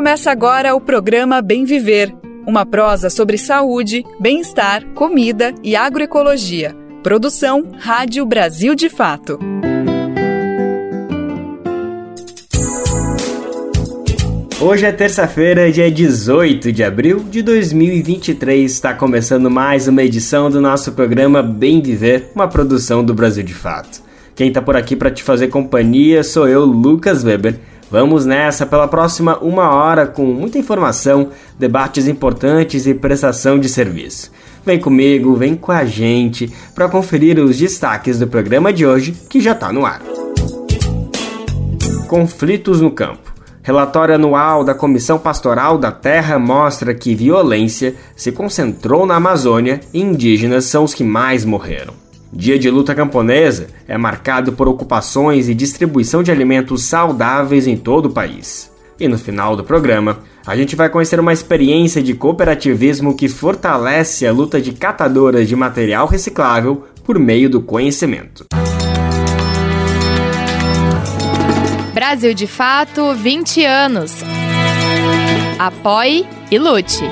Começa agora o programa Bem Viver, uma prosa sobre saúde, bem-estar, comida e agroecologia. Produção Rádio Brasil de Fato. Hoje é terça-feira, dia 18 de abril de 2023. Está começando mais uma edição do nosso programa Bem Viver, uma produção do Brasil de Fato. Quem está por aqui para te fazer companhia sou eu, Lucas Weber. Vamos nessa pela próxima uma hora com muita informação, debates importantes e prestação de serviço. Vem comigo, vem com a gente para conferir os destaques do programa de hoje que já está no ar. Conflitos no campo. Relatório anual da Comissão Pastoral da Terra mostra que violência se concentrou na Amazônia e indígenas são os que mais morreram. Dia de luta camponesa é marcado por ocupações e distribuição de alimentos saudáveis em todo o país. E no final do programa, a gente vai conhecer uma experiência de cooperativismo que fortalece a luta de catadoras de material reciclável por meio do conhecimento. Brasil de Fato 20 anos. Apoie e lute.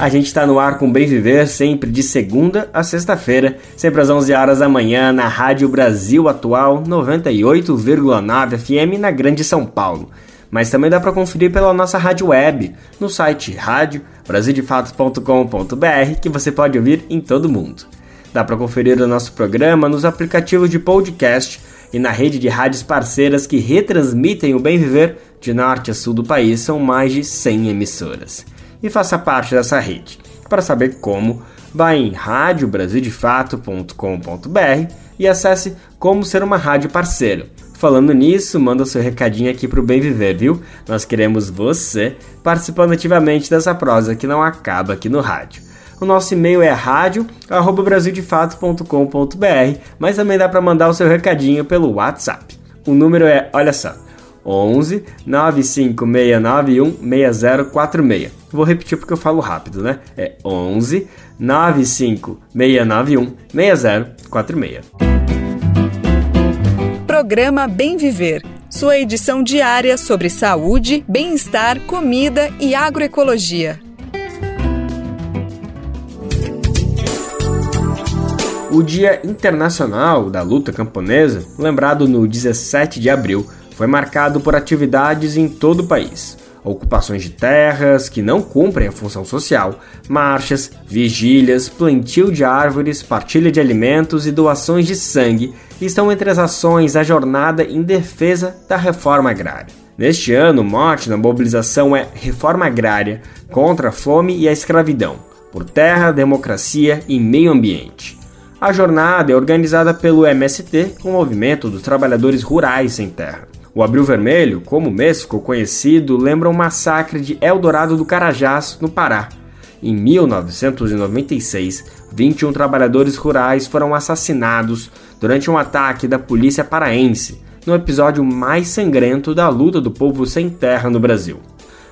A gente está no ar com Bem Viver, sempre de segunda a sexta-feira, sempre às 11 horas da manhã, na Rádio Brasil Atual 98,9 FM na Grande São Paulo. Mas também dá para conferir pela nossa rádio web, no site radiobrasildefato.com.br, que você pode ouvir em todo mundo. Dá para conferir o nosso programa nos aplicativos de podcast e na rede de rádios parceiras que retransmitem o Bem Viver de norte a sul do país, são mais de 100 emissoras. E faça parte dessa rede. Para saber como, vá em radiobrasildefato.com.br e acesse como ser uma rádio parceiro. Falando nisso, manda seu recadinho aqui para o Bem Viver, viu? Nós queremos você participando ativamente dessa prosa que não acaba aqui no rádio. O nosso e-mail é rádio@brasildefato.com.br, mas também dá para mandar o seu recadinho pelo WhatsApp. O número é, olha só, 11 95691 6046. Vou repetir porque eu falo rápido, né? É 11 95691 6046. Programa Bem Viver. Sua edição diária sobre saúde, bem-estar, comida e agroecologia. O Dia Internacional da Luta Camponesa, lembrado no 17 de abril, foi marcado por atividades em todo o país. Ocupações de terras que não cumprem a função social, marchas, vigílias, plantio de árvores, partilha de alimentos e doações de sangue estão entre as ações da jornada em defesa da reforma agrária. Neste ano, o mote na mobilização é Reforma Agrária contra a fome e a escravidão, por terra, democracia e meio ambiente. A jornada é organizada pelo MST, o Movimento dos Trabalhadores Rurais Sem Terra. O Abril Vermelho, como o mês ficou conhecido, lembra o massacre de Eldorado do Carajás, no Pará. Em 1996, 21 trabalhadores rurais foram assassinados durante um ataque da polícia paraense, no episódio mais sangrento da luta do povo sem terra no Brasil.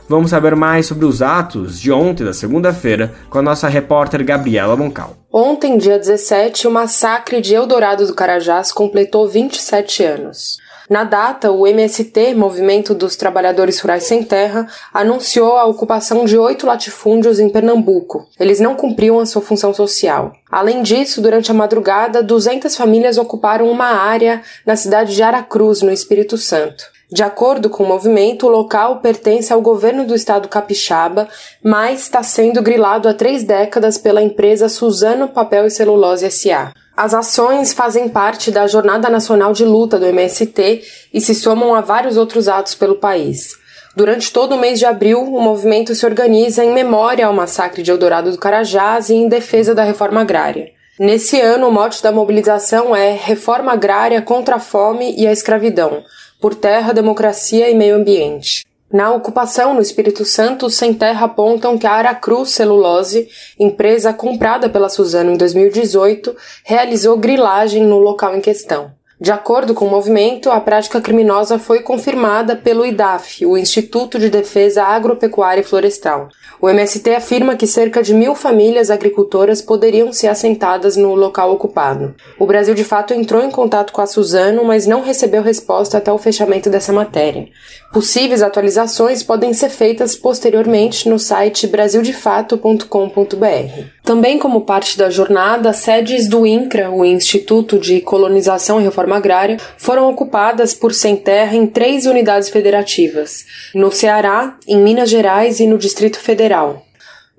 Vamos saber mais sobre os atos de ontem, da segunda-feira, com a nossa repórter Gabriela Moncal. Ontem, dia 17, o massacre de Eldorado do Carajás completou 27 anos. Na data, o MST, Movimento dos Trabalhadores Rurais Sem Terra, anunciou a ocupação de oito latifúndios em Pernambuco. Eles não cumpriam a sua função social. Além disso, durante a madrugada, 200 famílias ocuparam uma área na cidade de Aracruz, no Espírito Santo. De acordo com o movimento, o local pertence ao governo do estado capixaba, mas está sendo grilado há três décadas pela empresa Suzano Papel e Celulose S.A. As ações fazem parte da Jornada Nacional de Luta do MST e se somam a vários outros atos pelo país. Durante todo o mês de abril, o movimento se organiza em memória ao massacre de Eldorado do Carajás e em defesa da reforma agrária. Nesse ano, o mote da mobilização é Reforma Agrária contra a Fome e a Escravidão por terra, democracia e meio ambiente. Na ocupação no Espírito Santo, Sem Terra apontam que a Aracruz Celulose, empresa comprada pela Suzano em 2018, realizou grilagem no local em questão. De acordo com o movimento, a prática criminosa foi confirmada pelo IDAF, o Instituto de Defesa Agropecuária e Florestal. O MST afirma que cerca de mil famílias agricultoras poderiam ser assentadas no local ocupado. O Brasil, de fato, entrou em contato com a Suzano, mas não recebeu resposta até o fechamento dessa matéria. Possíveis atualizações podem ser feitas posteriormente no site brasildefato.com.br. Também como parte da jornada, sedes do INCRA, o Instituto de Colonização e Reforma Agrária, foram ocupadas por Sem Terra em três unidades federativas, no Ceará, em Minas Gerais e no Distrito Federal.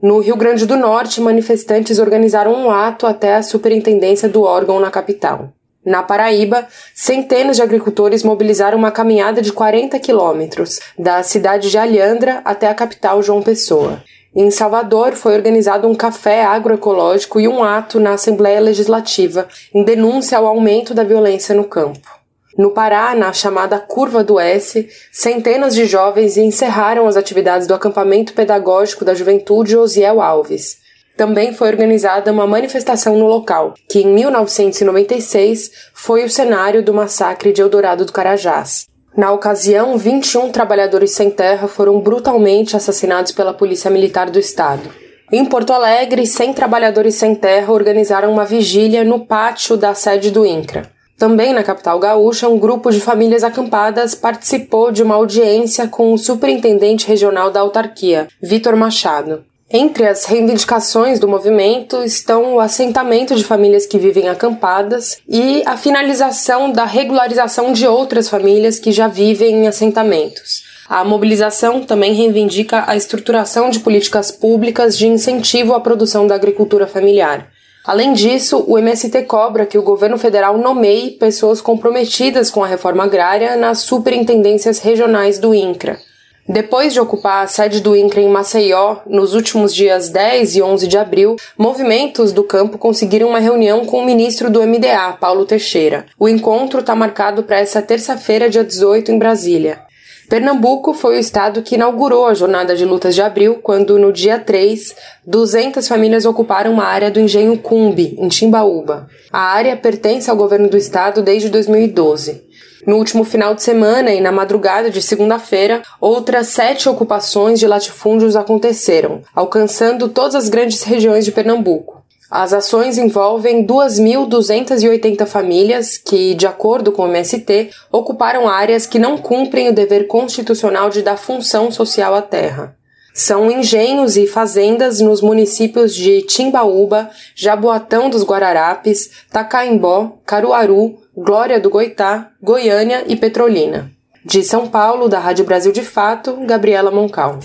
No Rio Grande do Norte, manifestantes organizaram um ato até a superintendência do órgão na capital. Na Paraíba, centenas de agricultores mobilizaram uma caminhada de 40 quilômetros, da cidade de Alhandra até a capital João Pessoa. Em Salvador, foi organizado um café agroecológico e um ato na Assembleia Legislativa, em denúncia ao aumento da violência no campo. No Pará, na chamada Curva do S, centenas de jovens encerraram as atividades do acampamento pedagógico da juventude Osiel Alves também foi organizada uma manifestação no local, que em 1996 foi o cenário do massacre de Eldorado do Carajás. Na ocasião, 21 trabalhadores sem terra foram brutalmente assassinados pela Polícia Militar do Estado. Em Porto Alegre, 100 trabalhadores sem terra organizaram uma vigília no pátio da sede do INCRA. Também na capital gaúcha, um grupo de famílias acampadas participou de uma audiência com o superintendente regional da autarquia, Vitor Machado. Entre as reivindicações do movimento estão o assentamento de famílias que vivem acampadas e a finalização da regularização de outras famílias que já vivem em assentamentos. A mobilização também reivindica a estruturação de políticas públicas de incentivo à produção da agricultura familiar. Além disso, o MST cobra que o governo federal nomeie pessoas comprometidas com a reforma agrária nas superintendências regionais do INCRA. Depois de ocupar a sede do INCRA em Maceió, nos últimos dias 10 e 11 de abril, movimentos do campo conseguiram uma reunião com o ministro do MDA, Paulo Teixeira. O encontro está marcado para essa terça-feira, dia 18, em Brasília. Pernambuco foi o estado que inaugurou a jornada de lutas de abril, quando no dia 3, 200 famílias ocuparam uma área do engenho Cumbi, em Timbaúba. A área pertence ao governo do estado desde 2012. No último final de semana e na madrugada de segunda-feira, outras sete ocupações de latifúndios aconteceram, alcançando todas as grandes regiões de Pernambuco. As ações envolvem 2.280 famílias que, de acordo com o MST, ocuparam áreas que não cumprem o dever constitucional de dar função social à terra. São engenhos e fazendas nos municípios de Timbaúba, Jaboatão dos Guararapes, Tacaimbó, Caruaru, Glória do Goitá, Goiânia e Petrolina. De São Paulo, da Rádio Brasil de Fato, Gabriela Moncal.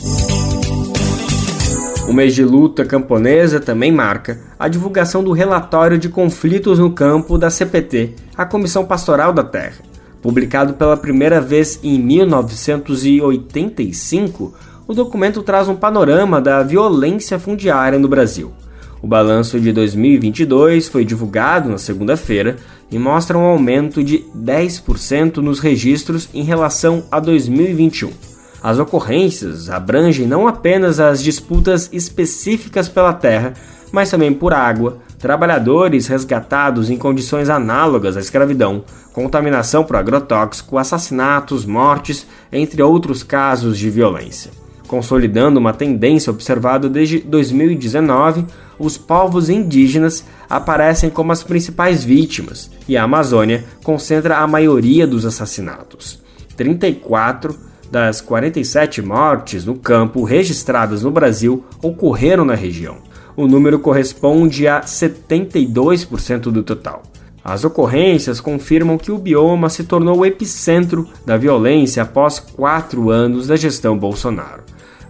O mês de luta camponesa também marca a divulgação do relatório de conflitos no campo da CPT, a Comissão Pastoral da Terra. Publicado pela primeira vez em 1985, o documento traz um panorama da violência fundiária no Brasil. O balanço de 2022 foi divulgado na segunda-feira e mostra um aumento de 10% nos registros em relação a 2021. As ocorrências abrangem não apenas as disputas específicas pela terra, mas também por água, trabalhadores resgatados em condições análogas à escravidão, contaminação por agrotóxico, assassinatos, mortes, entre outros casos de violência. Consolidando uma tendência observada desde 2019, os povos indígenas aparecem como as principais vítimas e a Amazônia concentra a maioria dos assassinatos. 34 das 47 mortes no campo registradas no Brasil ocorreram na região. O número corresponde a 72% do total. As ocorrências confirmam que o bioma se tornou o epicentro da violência após quatro anos da gestão Bolsonaro.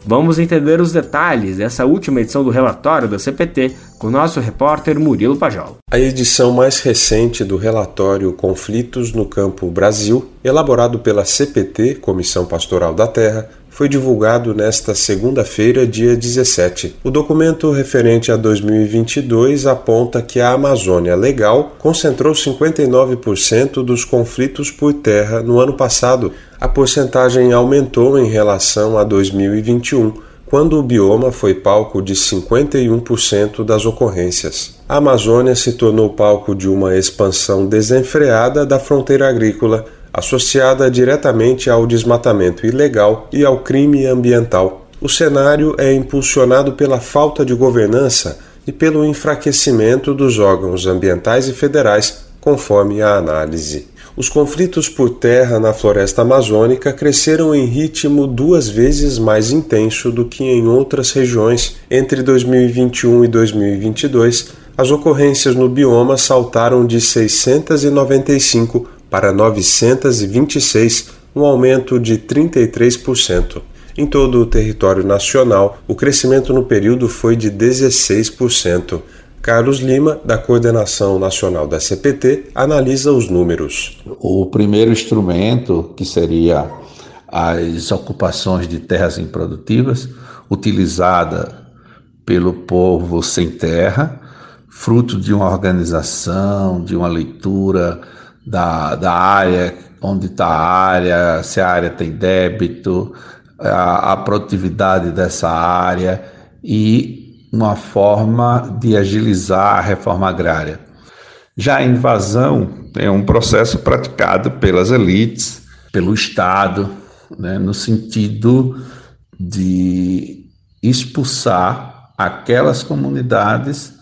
Vamos entender os detalhes dessa última edição do relatório da CPT com nosso repórter Murilo Pajol. A edição mais recente do relatório Conflitos no Campo Brasil, elaborado pela CPT, Comissão Pastoral da Terra, foi divulgado nesta segunda-feira, dia 17. O documento referente a 2022 aponta que a Amazônia Legal concentrou 59% dos conflitos por terra no ano passado. A porcentagem aumentou em relação a 2021, quando o bioma foi palco de 51% das ocorrências. a Amazônia se tornou palco de uma expansão desenfreada da fronteira agrícola, associada diretamente ao desmatamento ilegal e ao crime ambiental. O cenário é impulsionado pela falta de governança e pelo enfraquecimento dos órgãos ambientais e federais, conforme a análise. Os conflitos por terra na floresta amazônica cresceram em ritmo duas vezes mais intenso do que em outras regiões. Entre 2021 e 2022, as ocorrências no bioma saltaram de 695 para 926, um aumento de 33%. Em todo o território nacional, o crescimento no período foi de 16%. Carlos Lima, da Coordenação Nacional da CPT, analisa os números. O primeiro instrumento, que seria as ocupações de terras improdutivas, utilizada pelo povo sem terra, fruto de uma organização, de uma leitura da, da área, onde está a área, se a área tem débito, a, a produtividade dessa área e uma forma de agilizar a reforma agrária. Já a invasão é um processo praticado pelas elites, pelo Estado, né, no sentido de expulsar aquelas comunidades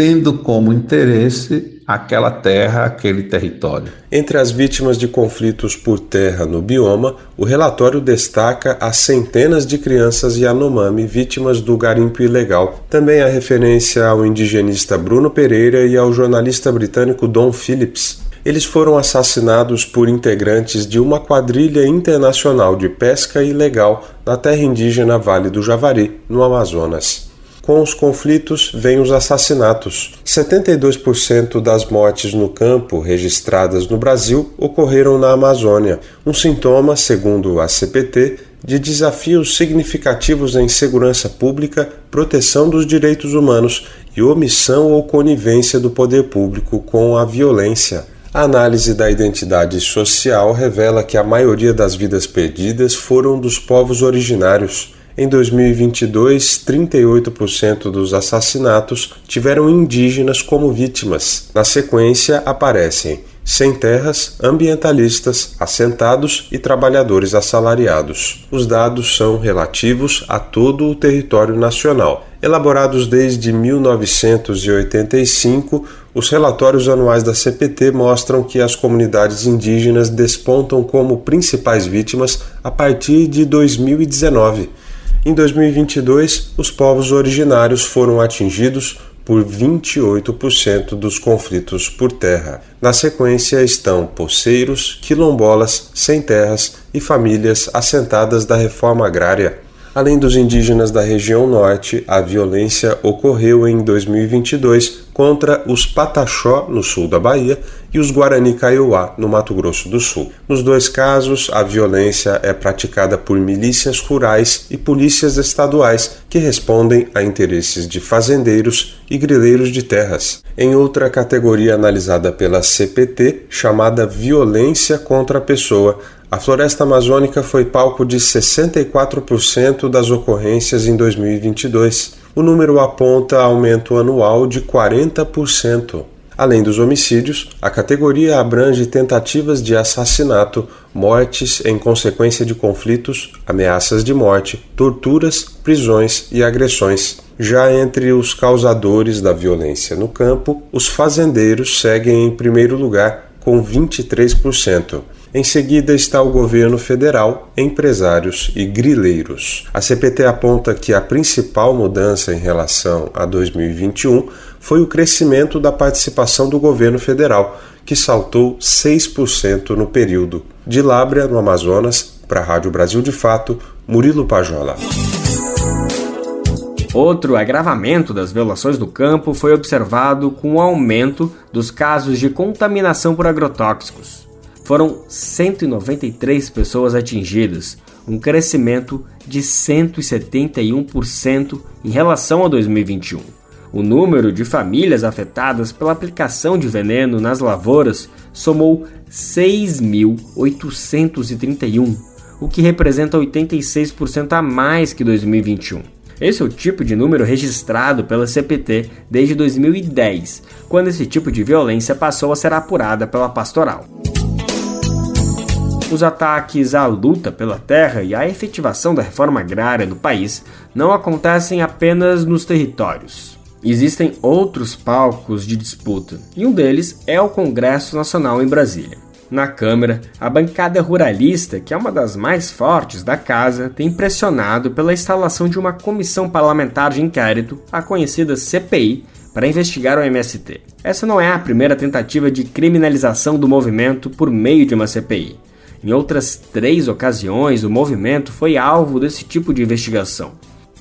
tendo como interesse aquela terra, aquele território. Entre as vítimas de conflitos por terra no bioma, o relatório destaca as centenas de crianças Yanomami vítimas do garimpo ilegal. Também há referência ao indigenista Bruno Pereira e ao jornalista britânico Don Phillips. Eles foram assassinados por integrantes de uma quadrilha internacional de pesca ilegal na terra indígena Vale do Javari, no Amazonas. Com os conflitos vêm os assassinatos. 72% das mortes no campo registradas no Brasil ocorreram na Amazônia, um sintoma, segundo a CPT, de desafios significativos em segurança pública, proteção dos direitos humanos e omissão ou conivência do poder público com a violência. A análise da identidade social revela que a maioria das vidas perdidas foram dos povos originários. Em 2022, 38% dos assassinatos tiveram indígenas como vítimas. Na sequência, aparecem sem terras, ambientalistas, assentados e trabalhadores assalariados. Os dados são relativos a todo o território nacional. Elaborados desde 1985, os relatórios anuais da CPT mostram que as comunidades indígenas despontam como principais vítimas a partir de 2019. Em 2022, os povos originários foram atingidos por 28% dos conflitos por terra. Na sequência estão poceiros, quilombolas, sem terras e famílias assentadas da reforma agrária. Além dos indígenas da região norte, a violência ocorreu em 2022 contra os Pataxó, no sul da Bahia, e os Guarani Kaiowá, no Mato Grosso do Sul. Nos dois casos, a violência é praticada por milícias rurais e polícias estaduais que respondem a interesses de fazendeiros e grileiros de terras. Em outra categoria analisada pela CPT, chamada violência contra a pessoa, a floresta amazônica foi palco de 64% das ocorrências em 2022. O número aponta aumento anual de 40%. Além dos homicídios, a categoria abrange tentativas de assassinato, mortes em consequência de conflitos, ameaças de morte, torturas, prisões e agressões. Já entre os causadores da violência no campo, os fazendeiros seguem em primeiro lugar, com 23%. Em seguida está o governo federal, empresários e grileiros. A CPT aponta que a principal mudança em relação a 2021 foi o crescimento da participação do governo federal, que saltou 6% no período. De Lábrea, no Amazonas, para a Rádio Brasil de Fato, Murilo Pajola. Outro agravamento das violações do campo foi observado com o aumento dos casos de contaminação por agrotóxicos. Foram 193 pessoas atingidas, um crescimento de 171% em relação a 2021. O número de famílias afetadas pela aplicação de veneno nas lavouras somou 6.831, o que representa 86% a mais que 2021. Esse é o tipo de número registrado pela CPT desde 2010, quando esse tipo de violência passou a ser apurada pela pastoral. Os ataques à luta pela terra e à efetivação da reforma agrária no país não acontecem apenas nos territórios. Existem outros palcos de disputa, e um deles é o Congresso Nacional em Brasília. Na Câmara, a bancada ruralista, que é uma das mais fortes da casa, tem pressionado pela instalação de uma comissão parlamentar de inquérito, a conhecida CPI, para investigar o MST. Essa não é a primeira tentativa de criminalização do movimento por meio de uma CPI. Em outras três ocasiões, o movimento foi alvo desse tipo de investigação.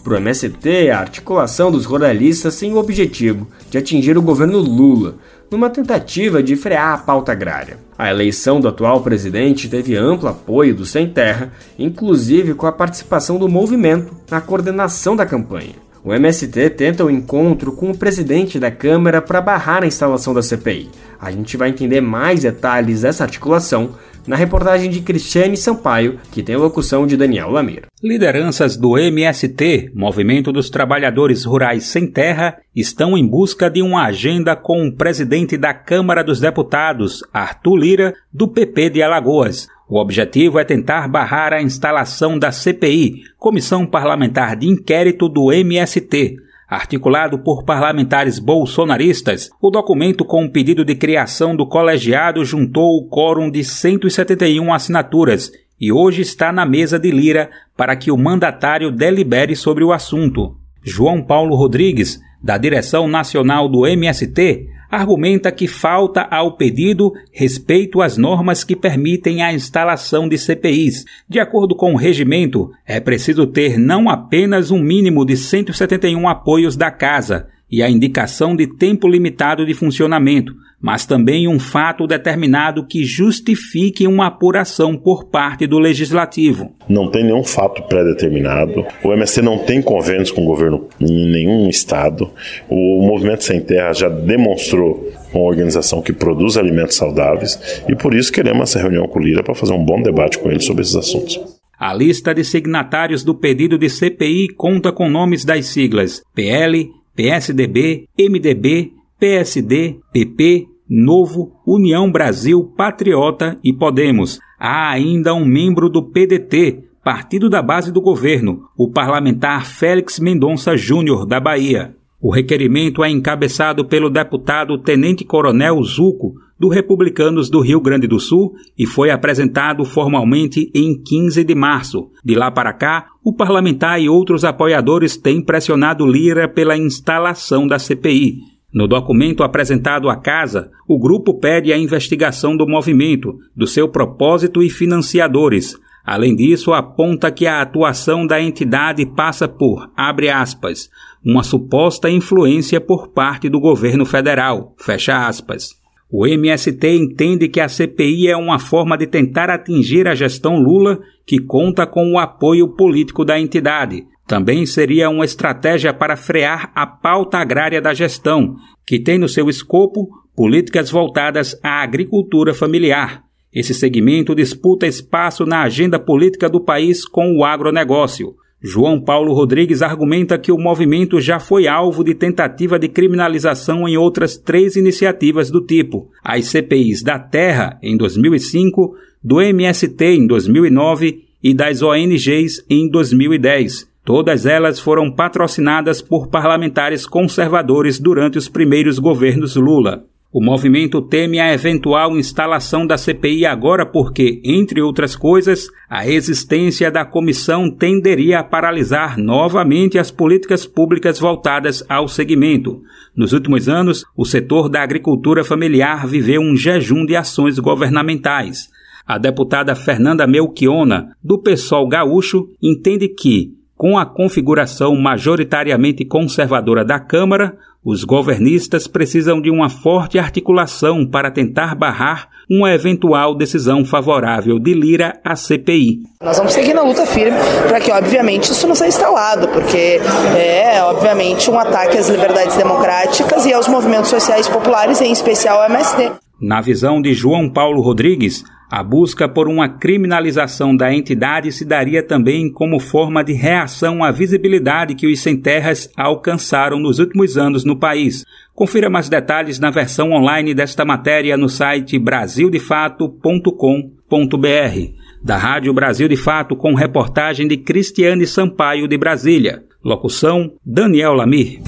Para o MST, a articulação dos ruralistas tem o objetivo de atingir o governo Lula, numa tentativa de frear a pauta agrária. A eleição do atual presidente teve amplo apoio do Sem Terra, inclusive com a participação do movimento na coordenação da campanha. O MST tenta o encontro com o presidente da Câmara para barrar a instalação da CPI. A gente vai entender mais detalhes dessa articulação na reportagem de Cristiane Sampaio, que tem locução de Daniel Lamir. Lideranças do MST, Movimento dos Trabalhadores Rurais Sem Terra, estão em busca de uma agenda com o presidente da Câmara dos Deputados, Arthur Lira, do PP de Alagoas. O objetivo é tentar barrar a instalação da CPI, Comissão Parlamentar de Inquérito do MST, Articulado por parlamentares bolsonaristas, o documento com o pedido de criação do colegiado juntou o quórum de 171 assinaturas e hoje está na mesa de Lira para que o mandatário delibere sobre o assunto. João Paulo Rodrigues, da direção nacional do MST, argumenta que falta ao pedido respeito às normas que permitem a instalação de CPIs. De acordo com o regimento, é preciso ter não apenas um mínimo de 171 apoios da Casa e a indicação de tempo limitado de funcionamento, mas também um fato determinado que justifique uma apuração por parte do legislativo. Não tem nenhum fato pré-determinado. O MST não tem convênios com o governo em nenhum estado. O Movimento Sem Terra já demonstrou uma organização que produz alimentos saudáveis e por isso queremos essa reunião com o Lira para fazer um bom debate com ele sobre esses assuntos. A lista de signatários do pedido de CPI conta com nomes das siglas PL, PSDB, MDB, PSD, PP, Novo, União Brasil, Patriota e Podemos. Há ainda um membro do PDT, partido da base do governo, o parlamentar Félix Mendonça Júnior, da Bahia. O requerimento é encabeçado pelo deputado Tenente Coronel Zuco, do Republicanos do Rio Grande do Sul, e foi apresentado formalmente em 15 de março. De lá para cá, o parlamentar e outros apoiadores têm pressionado Lira pela instalação da CPI. No documento apresentado à Casa, o grupo pede a investigação do movimento, do seu propósito e financiadores. Além disso, aponta que a atuação da entidade passa por, abre aspas, uma suposta influência por parte do governo federal, fecha aspas. O MST entende que a CPI é uma forma de tentar atingir a gestão Lula, que conta com o apoio político da entidade. Também seria uma estratégia para frear a pauta agrária da gestão, que tem no seu escopo políticas voltadas à agricultura familiar. Esse segmento disputa espaço na agenda política do país com o agronegócio. João Paulo Rodrigues argumenta que o movimento já foi alvo de tentativa de criminalização em outras três iniciativas do tipo: as CPIs da Terra, em 2005, do MST, em 2009 e das ONGs, em 2010. Todas elas foram patrocinadas por parlamentares conservadores durante os primeiros governos Lula. O movimento teme a eventual instalação da CPI agora porque, entre outras coisas, a existência da comissão tenderia a paralisar novamente as políticas públicas voltadas ao segmento. Nos últimos anos, o setor da agricultura familiar viveu um jejum de ações governamentais. A deputada Fernanda Melchiona, do PSOL gaúcho, entende que, com a configuração majoritariamente conservadora da Câmara, os governistas precisam de uma forte articulação para tentar barrar uma eventual decisão favorável de Lira à CPI. Nós vamos seguir na luta firme para que, obviamente, isso não seja instalado, porque é, obviamente, um ataque às liberdades democráticas e aos movimentos sociais populares, em especial ao MST. Na visão de João Paulo Rodrigues, A busca por uma criminalização da entidade se daria também como forma de reação à visibilidade que os sem terras alcançaram nos últimos anos no país. Confira mais detalhes na versão online desta matéria no site brasildefato.com.br. Da Rádio Brasil de Fato, com reportagem de Cristiane Sampaio de Brasília. Locução: Daniel Lamir.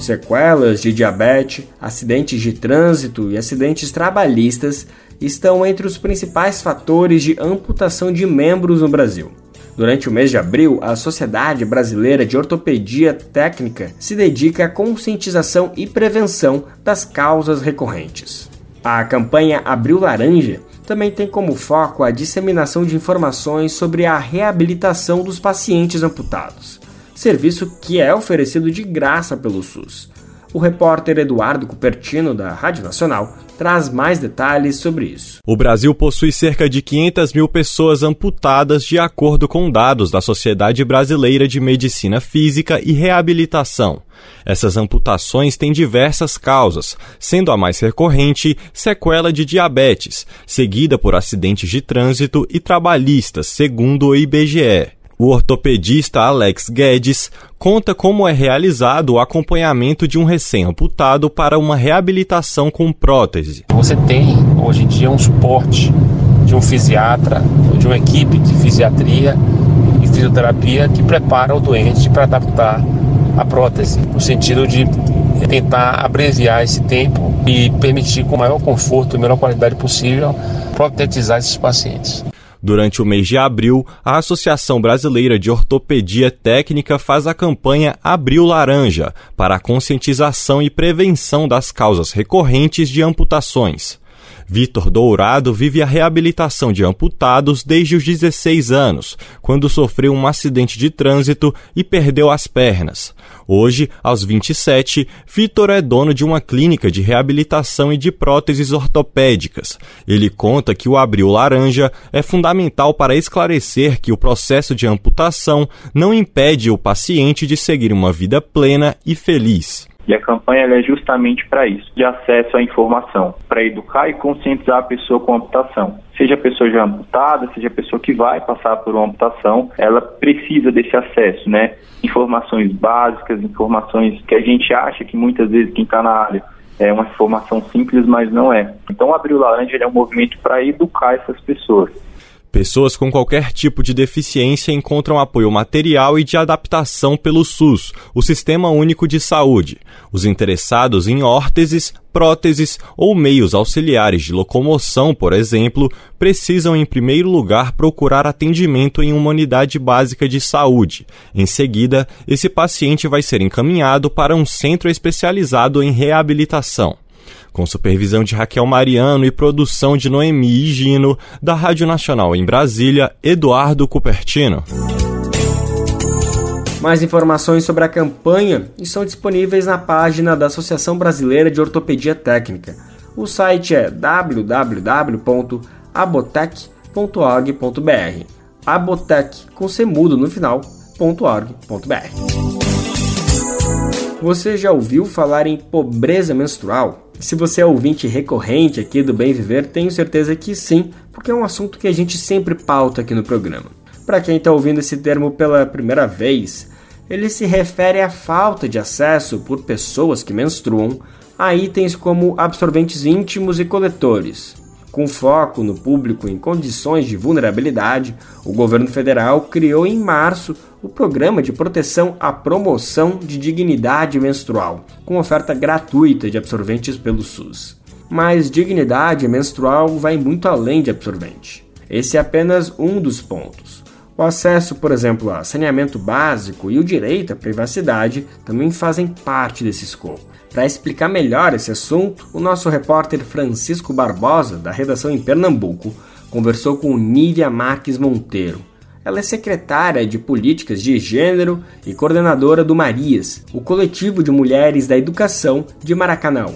Sequelas de diabetes, acidentes de trânsito e acidentes trabalhistas estão entre os principais fatores de amputação de membros no Brasil. Durante o mês de abril, a Sociedade Brasileira de Ortopedia Técnica se dedica à conscientização e prevenção das causas recorrentes. A campanha Abril Laranja também tem como foco a disseminação de informações sobre a reabilitação dos pacientes amputados, serviço que é oferecido de graça pelo SUS. O repórter Eduardo Cupertino, da Rádio Nacional, traz mais detalhes sobre isso. O Brasil possui cerca de 500 mil pessoas amputadas, de acordo com dados da Sociedade Brasileira de Medicina Física e Reabilitação. Essas amputações têm diversas causas, sendo a mais recorrente sequela de diabetes, seguida por acidentes de trânsito e trabalhistas, segundo o IBGE. O ortopedista Alex Guedes conta como é realizado o acompanhamento de um recém-amputado para uma reabilitação com prótese. Você tem hoje em dia um suporte de um fisiatra, de uma equipe de fisiatria e fisioterapia que prepara o doente para adaptar a prótese, no sentido de tentar abreviar esse tempo e permitir com o maior conforto e melhor qualidade possível protetizar esses pacientes. Durante o mês de abril, a Associação Brasileira de Ortopedia Técnica faz a campanha Abril Laranja para a conscientização e prevenção das causas recorrentes de amputações. Vitor Dourado vive a reabilitação de amputados desde os 16 anos, quando sofreu um acidente de trânsito e perdeu as pernas. Hoje, aos 27, Vitor é dono de uma clínica de reabilitação e de próteses ortopédicas. Ele conta que o Abril Laranja é fundamental para esclarecer que o processo de amputação não impede o paciente de seguir uma vida plena e feliz. E a campanha é justamente para isso, de acesso à informação, para educar e conscientizar a pessoa com a amputação. Seja a pessoa já amputada, seja a pessoa que vai passar por uma amputação, ela precisa desse acesso, né? Informações básicas, informações que a gente acha que muitas vezes quem está na área é uma informação simples, mas não é. Então, Abril Laranja é um movimento para educar essas pessoas. Pessoas com qualquer tipo de deficiência encontram apoio material e de adaptação pelo SUS, o Sistema Único de Saúde. Os interessados em órteses, próteses ou meios auxiliares de locomoção, por exemplo, precisam em primeiro lugar procurar atendimento em uma unidade básica de saúde. Em seguida, esse paciente vai ser encaminhado para um centro especializado em reabilitação com supervisão de Raquel Mariano e produção de Noemi e Gino, da Rádio Nacional em Brasília, Eduardo Cupertino. Mais informações sobre a campanha estão disponíveis na página da Associação Brasileira de Ortopedia Técnica. O site é www.abotec.org.br. Abotec com semudo no final.org.br. Você já ouviu falar em pobreza menstrual? Se você é ouvinte recorrente aqui do Bem Viver, tenho certeza que sim, porque é um assunto que a gente sempre pauta aqui no programa. Para quem está ouvindo esse termo pela primeira vez, ele se refere à falta de acesso por pessoas que menstruam a itens como absorventes íntimos e coletores. Com foco no público em condições de vulnerabilidade, o governo federal criou em março o Programa de Proteção à Promoção de Dignidade Menstrual, com oferta gratuita de absorventes pelo SUS. Mas dignidade menstrual vai muito além de absorvente. Esse é apenas um dos pontos. O acesso, por exemplo, a saneamento básico e o direito à privacidade também fazem parte desse escopo. Para explicar melhor esse assunto, o nosso repórter Francisco Barbosa, da redação em Pernambuco, conversou com Nívia Marques Monteiro, ela é secretária de Políticas de Gênero e coordenadora do Marias, o coletivo de mulheres da educação de Maracanaú.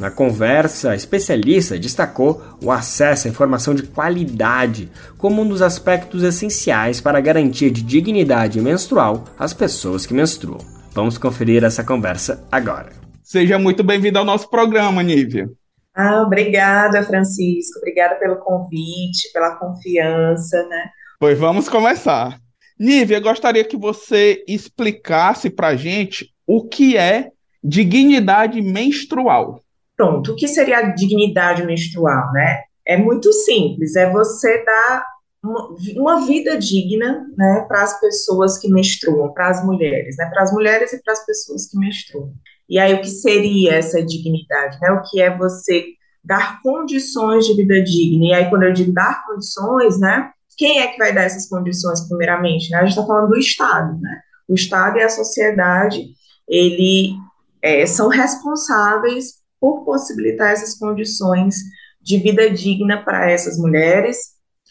Na conversa, a especialista destacou o acesso à informação de qualidade como um dos aspectos essenciais para a garantia de dignidade menstrual às pessoas que menstruam. Vamos conferir essa conversa agora. Seja muito bem-vindo ao nosso programa, Nívia. Ah, obrigada, Francisco. Obrigada pelo convite, pela confiança, né? Pois vamos começar. Nívia, gostaria que você explicasse para a gente o que é dignidade menstrual. Pronto, o que seria a dignidade menstrual, né? É muito simples, é você dar uma, uma vida digna, né, para as pessoas que menstruam, para as mulheres, né, para as mulheres e para as pessoas que menstruam. E aí o que seria essa dignidade, né? O que é você dar condições de vida digna? E aí quando eu digo dar condições, né? Quem é que vai dar essas condições primeiramente? Né? A gente está falando do Estado, né? O Estado e a sociedade, ele é, são responsáveis por possibilitar essas condições de vida digna para essas mulheres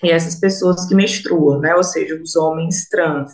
e essas pessoas que menstruam, né? Ou seja, os homens trans.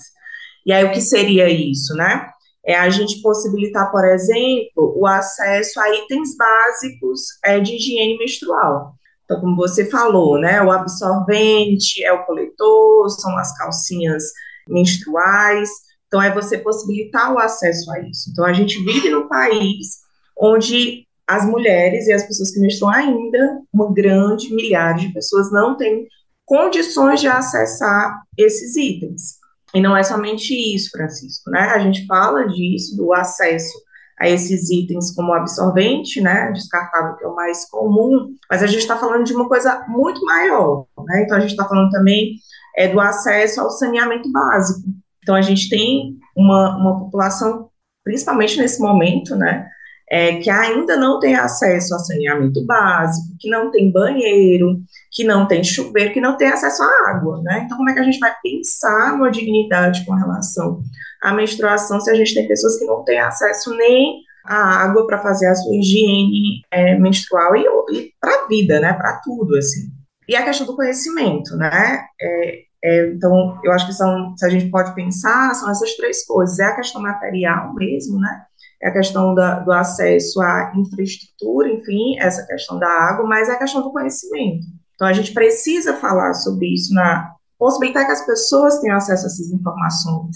E aí o que seria isso, né? É a gente possibilitar, por exemplo, o acesso a itens básicos é, de higiene menstrual. Então, como você falou, né, o absorvente, é o coletor, são as calcinhas menstruais. Então, é você possibilitar o acesso a isso. Então, a gente vive num país onde as mulheres e as pessoas que menstruam ainda, uma grande milhar de pessoas não têm condições de acessar esses itens. E não é somente isso, Francisco, né? A gente fala disso, do acesso a esses itens como absorvente, né, descartável, que é o mais comum, mas a gente está falando de uma coisa muito maior, né? Então, a gente está falando também é, do acesso ao saneamento básico. Então, a gente tem uma, uma população, principalmente nesse momento, né, é, que ainda não tem acesso a saneamento básico, que não tem banheiro, que não tem chuveiro, que não tem acesso à água, né? Então, como é que a gente vai pensar numa dignidade com relação à menstruação se a gente tem pessoas que não têm acesso nem à água para fazer a sua higiene é, menstrual e, e para a vida, né? Para tudo, assim. E a questão do conhecimento, né? É, é, então, eu acho que são, se a gente pode pensar, são essas três coisas. É a questão material mesmo, né? A questão da, do acesso à infraestrutura, enfim, essa questão da água, mas é a questão do conhecimento. Então, a gente precisa falar sobre isso, na possibilitar que as pessoas tenham acesso a essas informações.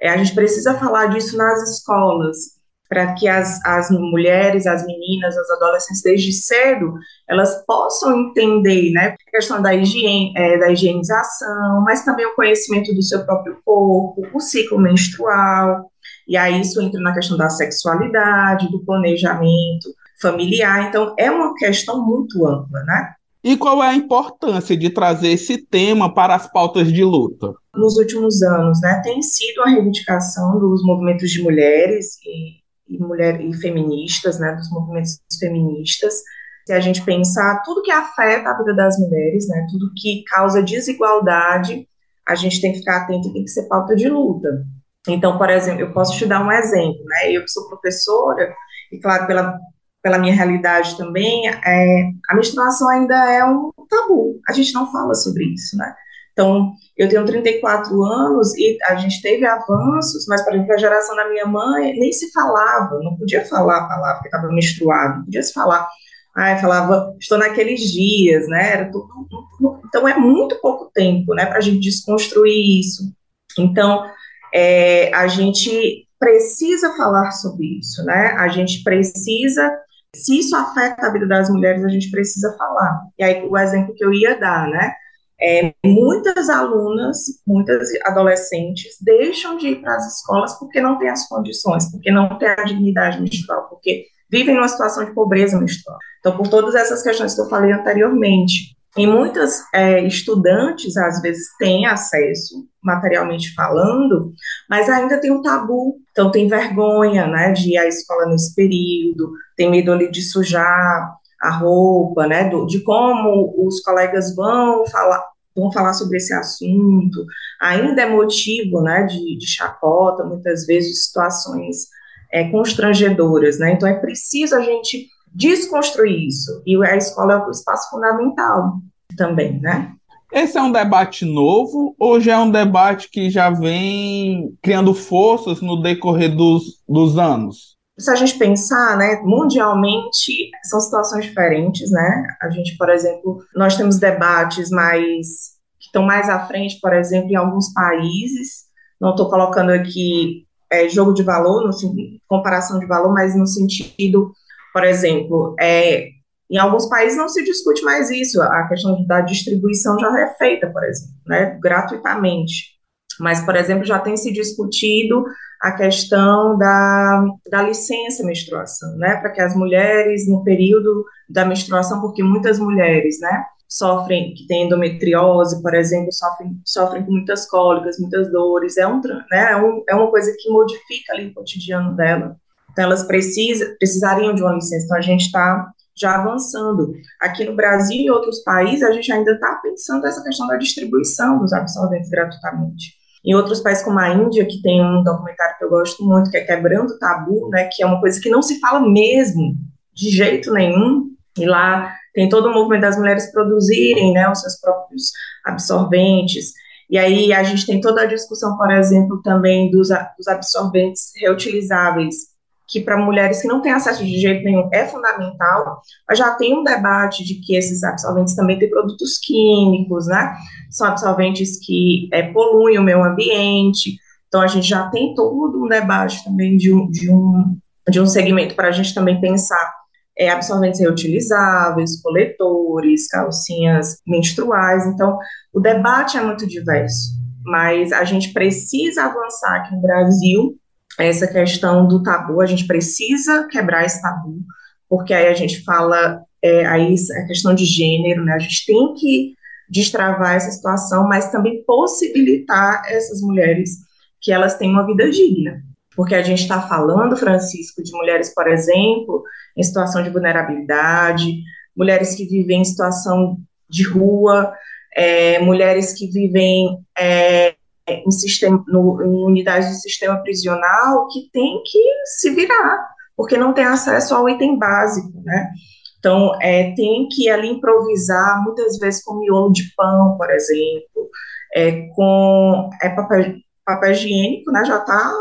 É, a gente precisa falar disso nas escolas, para que as, as mulheres, as meninas, as adolescentes, desde cedo, elas possam entender, né, a questão da, higiene, é, da higienização, mas também o conhecimento do seu próprio corpo, o ciclo menstrual, e aí isso entra na questão da sexualidade, do planejamento familiar. Então, é uma questão muito ampla, né? E qual é a importância de trazer esse tema para as pautas de luta? Nos últimos anos, né, tem sido a reivindicação dos movimentos de mulheres e, e, mulher, e feministas, né, dos movimentos feministas, se a gente pensar tudo que afeta a vida das mulheres, né, tudo que causa desigualdade, a gente tem que ficar atento, tem que ser pauta de luta. Então, por exemplo, eu posso te dar um exemplo, né? Eu que sou professora, e claro, pela, pela minha realidade também, é, a menstruação ainda é um tabu. A gente não fala sobre isso, né? Então, eu tenho 34 anos e a gente teve avanços, mas, por exemplo, a geração da minha mãe nem se falava, não podia falar a palavra que estava menstruado, não podia se falar. Ai, falava, estou naqueles dias, né? Era tudo, então, é muito pouco tempo, né, para a gente desconstruir isso. Então, é, a gente precisa falar sobre isso, né? A gente precisa, se isso afeta a vida das mulheres, a gente precisa falar. E aí o exemplo que eu ia dar, né? É, muitas alunas, muitas adolescentes deixam de ir para as escolas porque não têm as condições, porque não têm a dignidade menstrual, porque vivem numa situação de pobreza menstrual. Então, por todas essas questões que eu falei anteriormente, e muitas é, estudantes, às vezes, têm acesso, materialmente falando, mas ainda tem um tabu. Então, tem vergonha né, de ir à escola nesse período, tem medo ali de sujar a roupa, né, do, de como os colegas vão falar, vão falar sobre esse assunto. Ainda é motivo né, de, de chacota, muitas vezes, situações é, constrangedoras. Né? Então, é preciso a gente desconstruir isso. E a escola é o espaço fundamental também, né? Esse é um debate novo ou já é um debate que já vem criando forças no decorrer dos, dos anos? Se a gente pensar, né, mundialmente são situações diferentes, né? A gente, por exemplo, nós temos debates mais que estão mais à frente, por exemplo, em alguns países. Não estou colocando aqui é, jogo de valor, no, comparação de valor, mas no sentido por exemplo, é, Em alguns países não se discute mais isso, a questão da distribuição já é feita, por exemplo, né, gratuitamente. Mas, por exemplo, já tem se discutido a questão da, da licença menstruação, né, para que as mulheres, no período da menstruação, porque muitas mulheres, né, sofrem, que têm endometriose, por exemplo, sofrem, sofrem com muitas cólicas, muitas dores, é, um, né, é, um, é uma coisa que modifica ali o cotidiano dela. Então, elas precisa, precisariam de uma licença. Então, a gente está já avançando. Aqui no Brasil e em outros países, a gente ainda está pensando essa questão da distribuição dos absorventes gratuitamente. Em outros países como a Índia, que tem um documentário que eu gosto muito, que é Quebrando o Tabu, né, que é uma coisa que não se fala mesmo, de jeito nenhum, e lá tem todo o movimento das mulheres produzirem né, os seus próprios absorventes, e aí a gente tem toda a discussão, por exemplo, também dos, dos absorventes reutilizáveis, que para mulheres que não têm acesso de jeito nenhum é fundamental, mas já tem um debate de que esses absorventes também têm produtos químicos, né? São absorventes que é, poluem o meio ambiente, então a gente já tem todo um debate também de um, de um, de um segmento para a gente também pensar é, absorventes reutilizáveis, coletores, calcinhas menstruais, então o debate é muito diverso, mas a gente precisa avançar aqui no Brasil essa questão do tabu, a gente precisa quebrar esse tabu, porque aí a gente fala, é, aí a questão de gênero, né, a gente tem que destravar essa situação, mas também possibilitar essas mulheres que elas tenham uma vida digna, porque a gente está falando, Francisco, de mulheres, por exemplo, em situação de vulnerabilidade, mulheres que vivem em situação de rua, é, mulheres que vivem é, em, sistema, no, em unidades de sistema prisional que tem que se virar, porque não tem acesso ao item básico, né? Então, é, tem que ali improvisar, muitas vezes com miolo de pão, por exemplo, é, com é, papel, papel higiênico, né, já tá...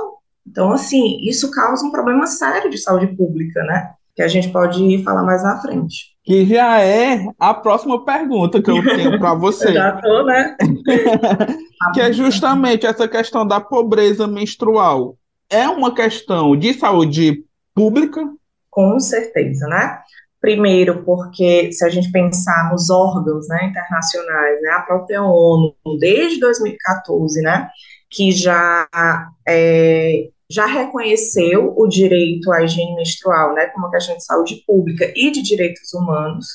Então, assim, isso causa um problema sério de saúde pública, né? Que a gente pode falar mais na frente. Que já é a próxima pergunta que eu tenho para você. já tô, né? que é justamente essa questão da pobreza menstrual. É uma questão de saúde pública? Com certeza, né? Primeiro, porque se a gente pensar nos órgãos né, internacionais, né, a própria ONU, desde 2014, né, que já é, já reconheceu o direito à higiene menstrual, né, como questão de saúde pública e de direitos humanos.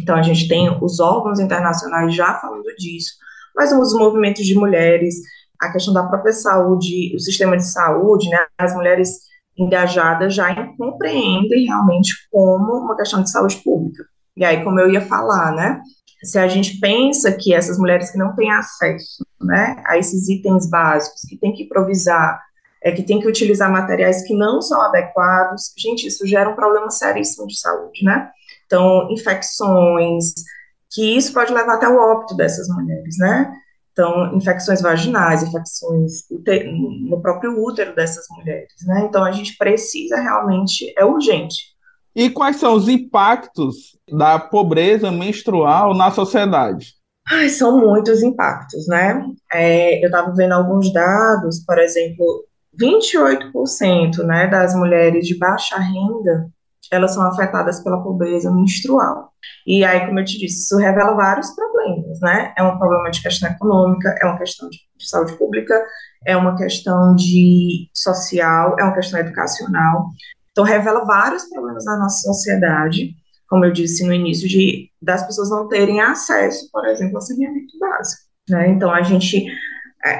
Então, a gente tem os órgãos internacionais já falando disso, mas os movimentos de mulheres, a questão da própria saúde, o sistema de saúde, né, as mulheres engajadas já compreendem realmente como uma questão de saúde pública. E aí, como eu ia falar, né, se a gente pensa que essas mulheres que não têm acesso, né, a esses itens básicos, que tem que improvisar, é que tem que utilizar materiais que não são adequados. Gente, isso gera um problema seríssimo de saúde, né? Então, infecções, que isso pode levar até o óbito dessas mulheres, né? Então, infecções vaginais, infecções no próprio útero dessas mulheres, né? Então, a gente precisa realmente, é urgente. E quais são os impactos da pobreza menstrual na sociedade? Ai, são muitos impactos, né? É, eu estava vendo alguns dados, por exemplo, 28% né, das mulheres de baixa renda, elas são afetadas pela pobreza menstrual. E aí, como eu te disse, isso revela vários problemas, né? É um problema de questão econômica, é uma questão de, de saúde pública, é uma questão de social, é uma questão educacional. Então, revela vários problemas na nossa sociedade, como eu disse no início, de das pessoas não terem acesso, por exemplo, ao saneamento básico. Né? Então, a gente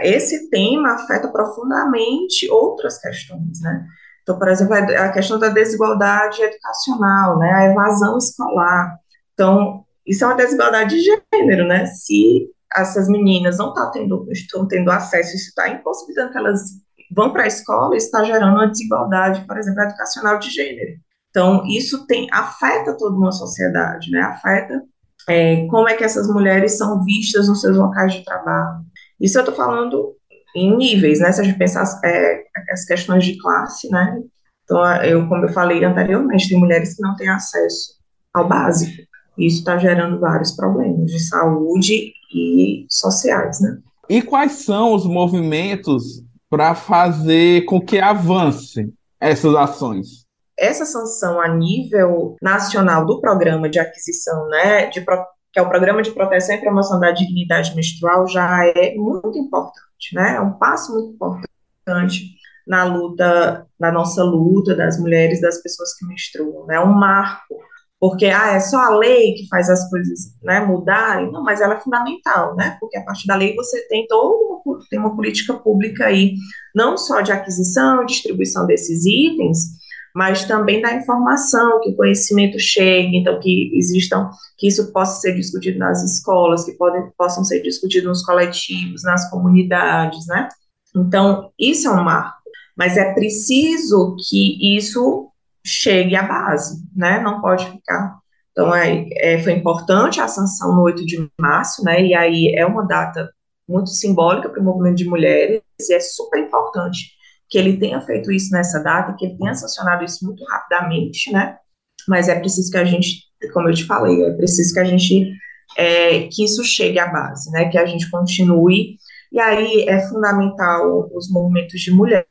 esse tema afeta profundamente outras questões, né? Então, por exemplo, a questão da desigualdade educacional, né? A evasão escolar. Então, isso é uma desigualdade de gênero, né? Se essas meninas não tá tendo, estão tendo acesso, isso está impossibilitando que elas vão para a escola, isso está gerando uma desigualdade, por exemplo, educacional de gênero. Então, isso tem afeta toda uma sociedade, né? Afeta é, como é que essas mulheres são vistas nos seus locais de trabalho, isso eu estou falando em níveis, né? Se a gente pensar é, as questões de classe, né? Então, eu, como eu falei anteriormente, tem mulheres que não têm acesso ao básico. Isso está gerando vários problemas de saúde e sociais, né? E quais são os movimentos para fazer com que avance essas ações? essa sanção a nível nacional do programa de aquisição, né, de, que é o Programa de Proteção e Promoção da Dignidade Menstrual, já é muito importante, né, é um passo muito importante na luta, na nossa luta das mulheres, das pessoas que menstruam, né, um marco, porque ah, é só a lei que faz as coisas né, mudarem, não, mas ela é fundamental, né, porque a partir da lei você tem toda uma, tem uma política pública aí, não só de aquisição e distribuição desses itens, mas também da informação, que o conhecimento chegue, então que existam, que isso possa ser discutido nas escolas, que podem, possam ser discutidos nos coletivos, nas comunidades, né? Então, isso é um marco, mas é preciso que isso chegue à base, né? Não pode ficar. Então, é, é, foi importante a sanção no 8 de março, né? E aí é uma data muito simbólica para o movimento de mulheres, e é super importante que ele tenha feito isso nessa data, que ele tenha sancionado isso muito rapidamente, né? Mas é preciso que a gente, como eu te falei, é preciso que a gente, é, que isso chegue à base, né? Que a gente continue. E aí é fundamental os movimentos de mulheres,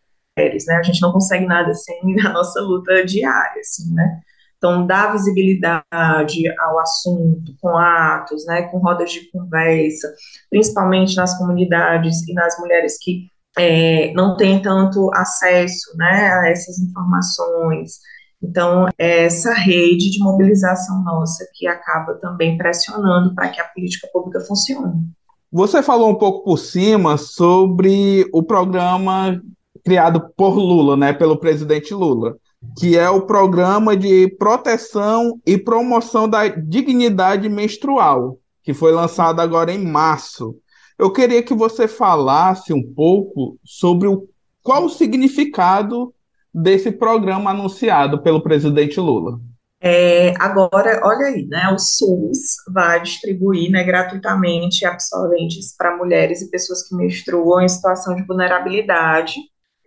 né? A gente não consegue nada sem a nossa luta diária, assim, né? Então, dar visibilidade ao assunto com atos, né, com rodas de conversa, principalmente nas comunidades e nas mulheres que é, não tem tanto acesso né, a essas informações. Então, é essa rede de mobilização nossa que acaba também pressionando para que a política pública funcione. Você falou um pouco por cima sobre o programa criado por Lula, né, pelo presidente Lula, que é o programa de proteção e promoção da dignidade menstrual, que foi lançado agora em março. Eu queria que você falasse um pouco sobre o, qual o significado desse programa anunciado pelo presidente Lula. É, agora, olha aí, né, o SUS vai distribuir né, gratuitamente absorventes para mulheres e pessoas que menstruam em situação de vulnerabilidade.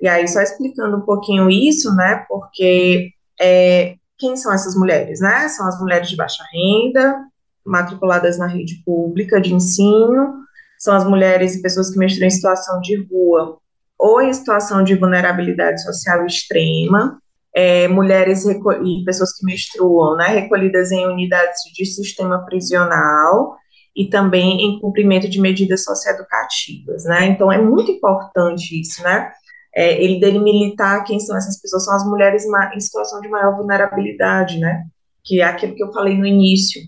E aí, só explicando um pouquinho isso, né, porque é, quem são essas mulheres, né? São as mulheres de baixa renda, matriculadas na rede pública de ensino, são as mulheres e pessoas que menstruam em situação de rua ou em situação de vulnerabilidade social extrema, é, mulheres e pessoas que menstruam, né, recolhidas em unidades de sistema prisional e também em cumprimento de medidas socioeducativas, né, então é muito importante isso, né, é, ele delimitar quem são essas pessoas, são as mulheres em situação de maior vulnerabilidade, né, que é aquilo que eu falei no início,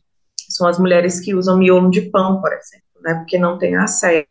são as mulheres que usam miolo de pão, por exemplo, né, porque não tem acesso.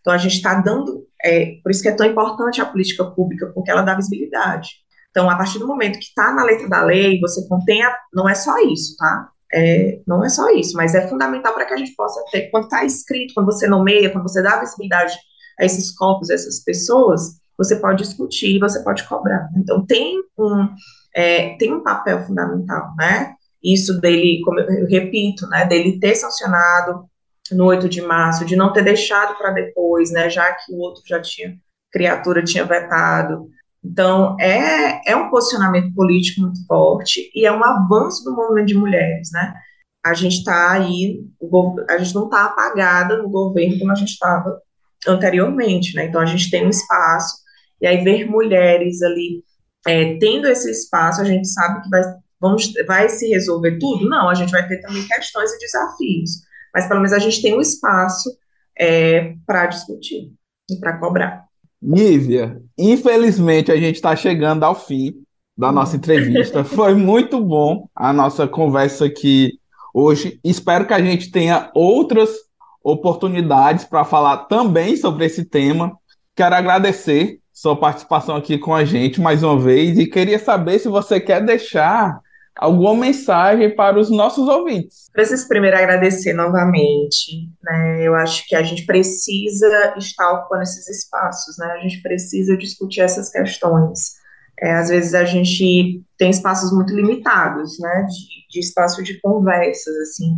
Então, a gente está dando, é, por isso que é tão importante a política pública, porque ela dá visibilidade. Então, a partir do momento que está na letra da lei, você contém, a, não é só isso, tá? É, não é só isso, mas é fundamental para que a gente possa ter, quando está escrito, quando você nomeia, quando você dá visibilidade a esses corpos, a essas pessoas, você pode discutir, você pode cobrar. Então, tem um, é, tem um papel fundamental, né? Isso dele, como eu repito, né, dele ter sancionado no 8 de março, de não ter deixado para depois, né, já que o outro já tinha, criatura tinha vetado. Então, é, é um posicionamento político muito forte e é um avanço do movimento de mulheres, né? A gente está aí, a gente não está apagada no governo como a gente estava anteriormente, né? Então, a gente tem um espaço, e aí ver mulheres ali é, tendo esse espaço, a gente sabe que vai, vamos, vai se resolver tudo? Não, a gente vai ter também questões e desafios mas pelo menos a gente tem um espaço é, para discutir e para cobrar. Nívia, infelizmente a gente está chegando ao fim da nossa entrevista. Foi muito bom a nossa conversa aqui hoje. Espero que a gente tenha outras oportunidades para falar também sobre esse tema. Quero agradecer sua participação aqui com a gente mais uma vez e queria saber se você quer deixar alguma mensagem para os nossos ouvintes. Preciso primeiro agradecer novamente. Né? Eu acho que a gente precisa estar ocupando esses espaços, né? a gente precisa discutir essas questões. É, às vezes a gente tem espaços muito limitados, né, de, de espaço de conversas, assim,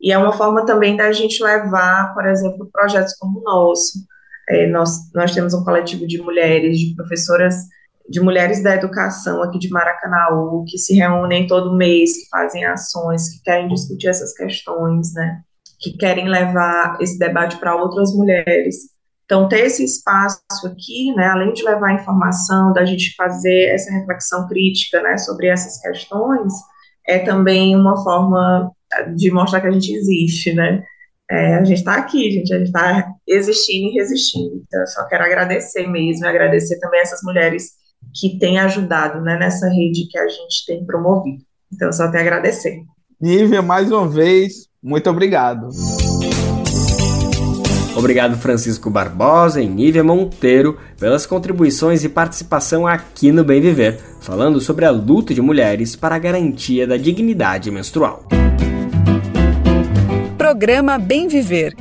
e é uma forma também da gente levar, por exemplo, projetos como o nosso. É, nós, nós temos um coletivo de mulheres, de professoras de mulheres da educação aqui de Maracanaú, que se reúnem todo mês, que fazem ações, que querem discutir essas questões, né? Que querem levar esse debate para outras mulheres Então, ter esse espaço aqui, né, além de levar informação, da gente fazer essa reflexão crítica, né, sobre essas questões, é também uma forma de mostrar que a gente existe, né? É, a gente está aqui, gente, a gente está existindo e resistindo. Então, eu só quero agradecer mesmo, agradecer também essas mulheres que têm ajudado né, nessa rede que a gente tem promovido. Então, só tenho a agradecer. Nívia, mais uma vez, muito obrigado. Obrigado, Francisco Barbosa e Nívia Monteiro, pelas contribuições e participação aqui no Bem Viver, falando sobre a luta de mulheres para a garantia da dignidade menstrual. Programa Bem Viver.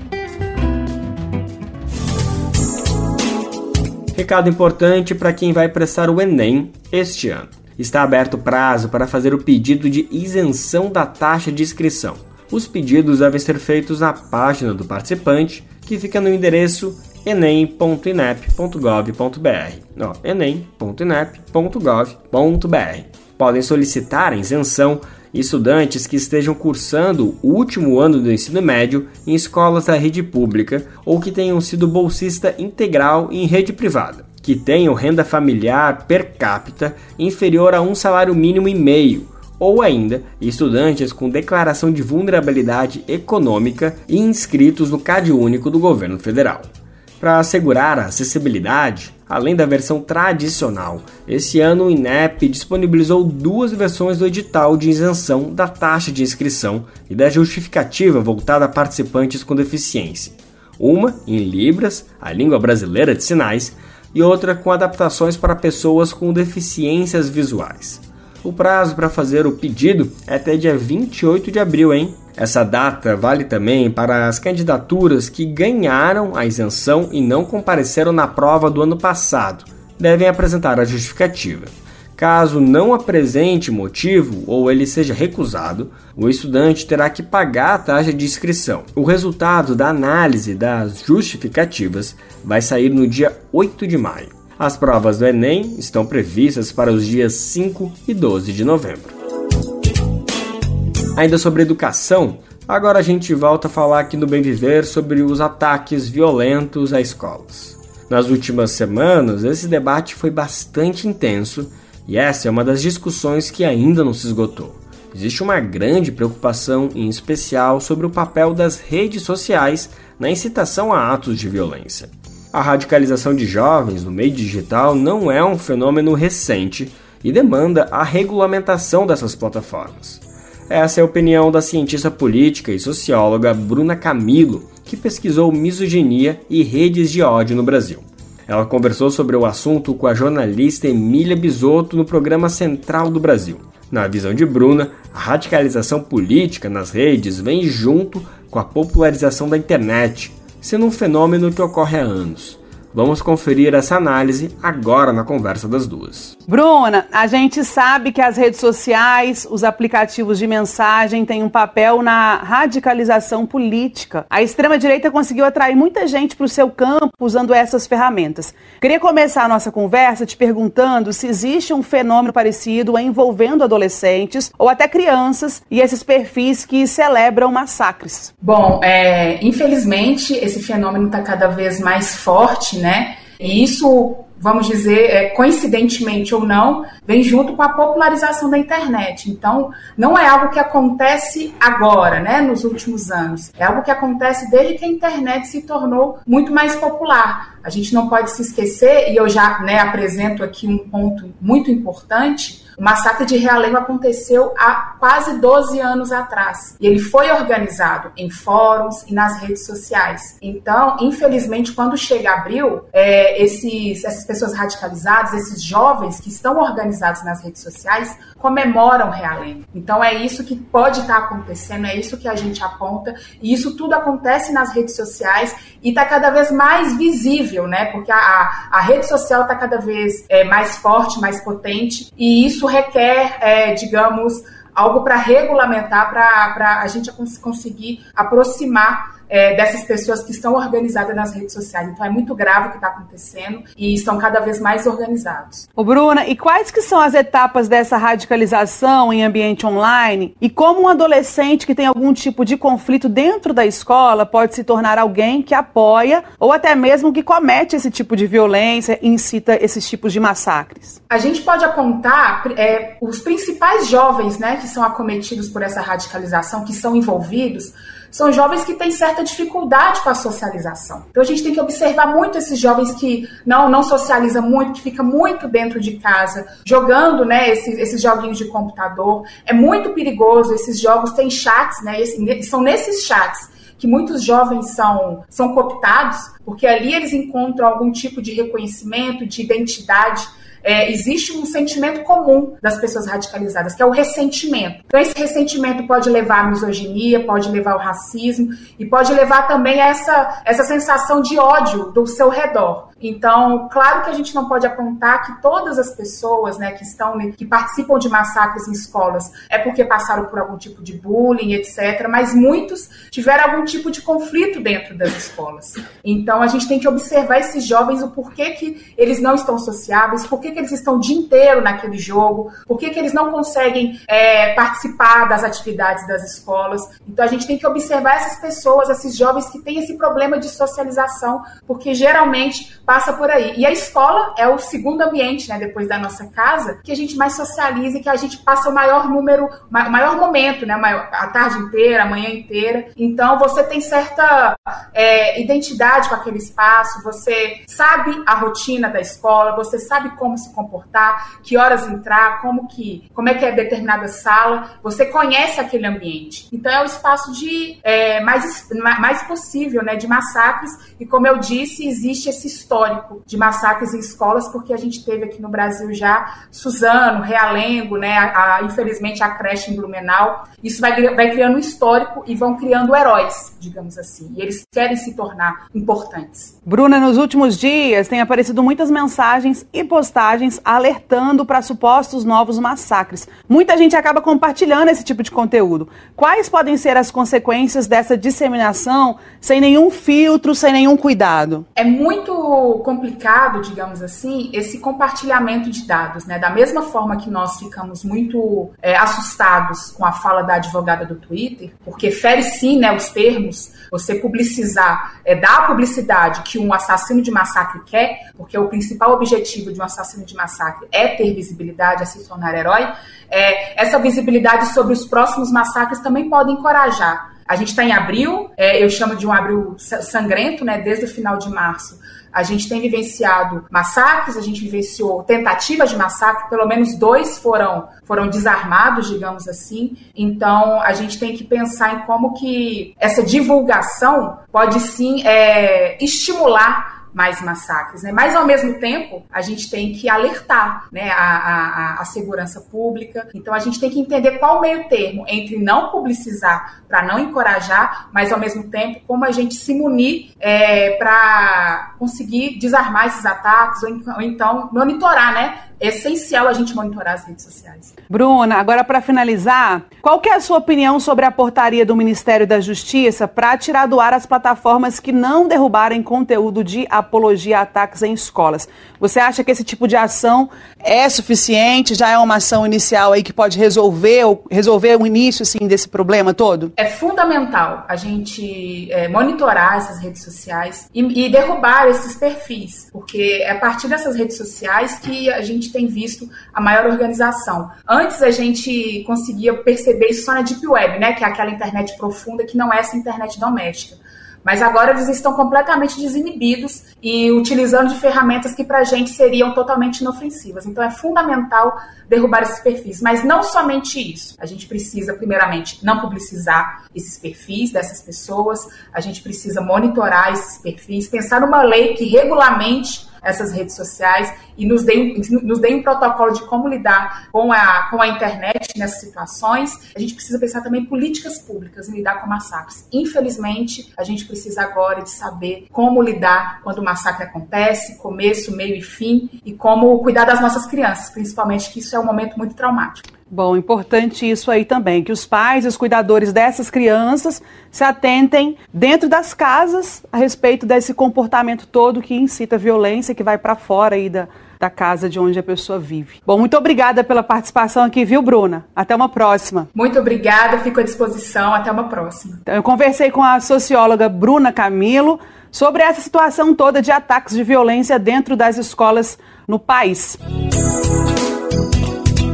Recado importante para quem vai prestar o Enem este ano. Está aberto o prazo para fazer o pedido de isenção da taxa de inscrição. Os pedidos devem ser feitos na página do participante que fica no endereço enem.inep.gov.br. enem.inep.gov.br. Podem solicitar a isenção estudantes que estejam cursando o último ano do ensino médio em escolas da rede pública ou que tenham sido bolsista integral em rede privada, que tenham renda familiar per capita inferior a um salário mínimo e meio ou ainda estudantes com declaração de vulnerabilidade econômica e inscritos no CAD único do governo federal. Para assegurar a acessibilidade, além da versão tradicional, esse ano o INEP disponibilizou duas versões do edital de isenção da taxa de inscrição e da justificativa voltada a participantes com deficiência. Uma em Libras, a língua brasileira de sinais, e outra com adaptações para pessoas com deficiências visuais. O prazo para fazer o pedido é até dia 28 de abril, hein? Essa data vale também para as candidaturas que ganharam a isenção e não compareceram na prova do ano passado. Devem apresentar a justificativa. Caso não apresente motivo ou ele seja recusado, o estudante terá que pagar a taxa de inscrição. O resultado da análise das justificativas vai sair no dia 8 de maio. As provas do Enem estão previstas para os dias 5 e 12 de novembro. Ainda sobre educação, agora a gente volta a falar aqui no Bem Viver sobre os ataques violentos a escolas. Nas últimas semanas, esse debate foi bastante intenso e essa é uma das discussões que ainda não se esgotou. Existe uma grande preocupação, em especial, sobre o papel das redes sociais na incitação a atos de violência. A radicalização de jovens no meio digital não é um fenômeno recente e demanda a regulamentação dessas plataformas. Essa é a opinião da cientista política e socióloga Bruna Camilo, que pesquisou misoginia e redes de ódio no Brasil. Ela conversou sobre o assunto com a jornalista Emília Bisotto no programa Central do Brasil. Na visão de Bruna, a radicalização política nas redes vem junto com a popularização da internet, sendo um fenômeno que ocorre há anos. Vamos conferir essa análise agora na conversa das duas. Bruna, a gente sabe que as redes sociais, os aplicativos de mensagem têm um papel na radicalização política. A extrema-direita conseguiu atrair muita gente para o seu campo usando essas ferramentas. Queria começar a nossa conversa te perguntando se existe um fenômeno parecido envolvendo adolescentes ou até crianças e esses perfis que celebram massacres. Bom, é, infelizmente esse fenômeno está cada vez mais forte né? E isso, vamos dizer, é, coincidentemente ou não, vem junto com a popularização da internet. Então, não é algo que acontece agora, né, nos últimos anos. É algo que acontece desde que a internet se tornou muito mais popular. A gente não pode se esquecer, e eu já né, apresento aqui um ponto muito importante o massacre de Realengo aconteceu há quase 12 anos atrás. E ele foi organizado em fóruns e nas redes sociais. Então, infelizmente, quando chega abril, é, esses, essas pessoas radicalizadas, esses jovens que estão organizados nas redes sociais, comemoram Realengo. Então, é isso que pode estar acontecendo, é isso que a gente aponta. E isso tudo acontece nas redes sociais e está cada vez mais visível, né? Porque a, a, rede social está cada vez é, mais forte, mais potente, e isso requer, é, digamos, algo para regulamentar, para a gente conseguir aproximar é, dessas pessoas que estão organizadas nas redes sociais. Então é muito grave o que está acontecendo e estão cada vez mais organizados. Ô Bruna, e quais que são as etapas dessa radicalização em ambiente online? E como um adolescente que tem algum tipo de conflito dentro da escola pode se tornar alguém que apoia ou até mesmo que comete esse tipo de violência e incita esses tipos de massacres? A gente pode apontar é, os principais jovens né, que são acometidos por essa radicalização, que são envolvidos, são jovens que têm certa dificuldade com a socialização. Então a gente tem que observar muito esses jovens que não não socializam muito, que fica muito dentro de casa, jogando, né, esses, esses joguinhos de computador. É muito perigoso, esses jogos têm chats, né, são nesses chats que muitos jovens são, são cooptados, porque ali eles encontram algum tipo de reconhecimento, de identidade é, existe um sentimento comum das pessoas radicalizadas, que é o ressentimento. Então, esse ressentimento pode levar à misoginia, pode levar ao racismo e pode levar também a essa, essa sensação de ódio do seu redor. Então, claro que a gente não pode apontar que todas as pessoas, né, que estão que participam de massacres em escolas é porque passaram por algum tipo de bullying, etc. Mas muitos tiveram algum tipo de conflito dentro das escolas. Então, a gente tem que observar esses jovens o porquê que eles não estão sociáveis, por que eles estão o dia inteiro naquele jogo, por que eles não conseguem é, participar das atividades das escolas. Então, a gente tem que observar essas pessoas, esses jovens que têm esse problema de socialização, porque geralmente passa por aí. E a escola é o segundo ambiente, né, depois da nossa casa, que a gente mais socializa e que a gente passa o maior número, o maior momento, né, a tarde inteira, a manhã inteira. Então você tem certa é, identidade com aquele espaço, você sabe a rotina da escola, você sabe como se comportar, que horas entrar, como que, como é que é determinada sala, você conhece aquele ambiente. Então é o espaço de é, mais mais possível, né, de massacres. E como eu disse, existe esse histórico histórico de massacres em escolas, porque a gente teve aqui no Brasil já Suzano, Realengo, né, a, a, infelizmente a creche em Blumenau. Isso vai, vai criando um histórico e vão criando heróis, digamos assim. E eles querem se tornar importantes. Bruna, nos últimos dias tem aparecido muitas mensagens e postagens alertando para supostos novos massacres. Muita gente acaba compartilhando esse tipo de conteúdo. Quais podem ser as consequências dessa disseminação sem nenhum filtro, sem nenhum cuidado? É muito complicado, digamos assim, esse compartilhamento de dados, né? Da mesma forma que nós ficamos muito é, assustados com a fala da advogada do Twitter, porque fere sim, né, os termos, você publicizar, é, dar a publicidade que um assassino de massacre quer, porque o principal objetivo de um assassino de massacre é ter visibilidade, é se tornar herói, é, essa visibilidade sobre os próximos massacres também pode encorajar. A gente está em abril, é, eu chamo de um abril sangrento, né, desde o final de março a gente tem vivenciado massacres, a gente vivenciou tentativas de massacre, pelo menos dois foram, foram desarmados, digamos assim. Então, a gente tem que pensar em como que essa divulgação pode sim é, estimular mais massacres, né? Mas ao mesmo tempo a gente tem que alertar, né, a, a, a segurança pública. Então a gente tem que entender qual o meio termo entre não publicizar para não encorajar, mas ao mesmo tempo como a gente se munir é, para conseguir desarmar esses ataques ou, ou então monitorar, né, é essencial a gente monitorar as redes sociais. Bruna, agora para finalizar, qual é a sua opinião sobre a portaria do Ministério da Justiça para tirar do ar as plataformas que não derrubarem conteúdo de apologia a ataques em escolas? Você acha que esse tipo de ação é suficiente? Já é uma ação inicial aí que pode resolver resolver o início assim desse problema todo? É fundamental a gente é, monitorar essas redes sociais e, e derrubar esses perfis, porque é a partir dessas redes sociais que a gente tem visto a maior organização. Antes a gente conseguia perceber isso só na Deep Web, né, que é aquela internet profunda que não é essa internet doméstica. Mas agora eles estão completamente desinibidos e utilizando de ferramentas que para a gente seriam totalmente inofensivas. Então é fundamental derrubar esses perfis. Mas não somente isso. A gente precisa, primeiramente, não publicizar esses perfis dessas pessoas, a gente precisa monitorar esses perfis, pensar numa lei que regulamente essas redes sociais e nos dê, nos dê um protocolo de como lidar com a, com a internet nessas situações. A gente precisa pensar também em políticas públicas em lidar com massacres. Infelizmente, a gente precisa agora de saber como lidar quando o massacre acontece, começo, meio e fim, e como cuidar das nossas crianças, principalmente, que isso é um momento muito traumático. Bom, importante isso aí também, que os pais e os cuidadores dessas crianças se atentem dentro das casas a respeito desse comportamento todo que incita violência, que vai para fora aí da, da casa de onde a pessoa vive. Bom, muito obrigada pela participação aqui, viu, Bruna? Até uma próxima. Muito obrigada, fico à disposição. Até uma próxima. Então, eu conversei com a socióloga Bruna Camilo sobre essa situação toda de ataques de violência dentro das escolas no país.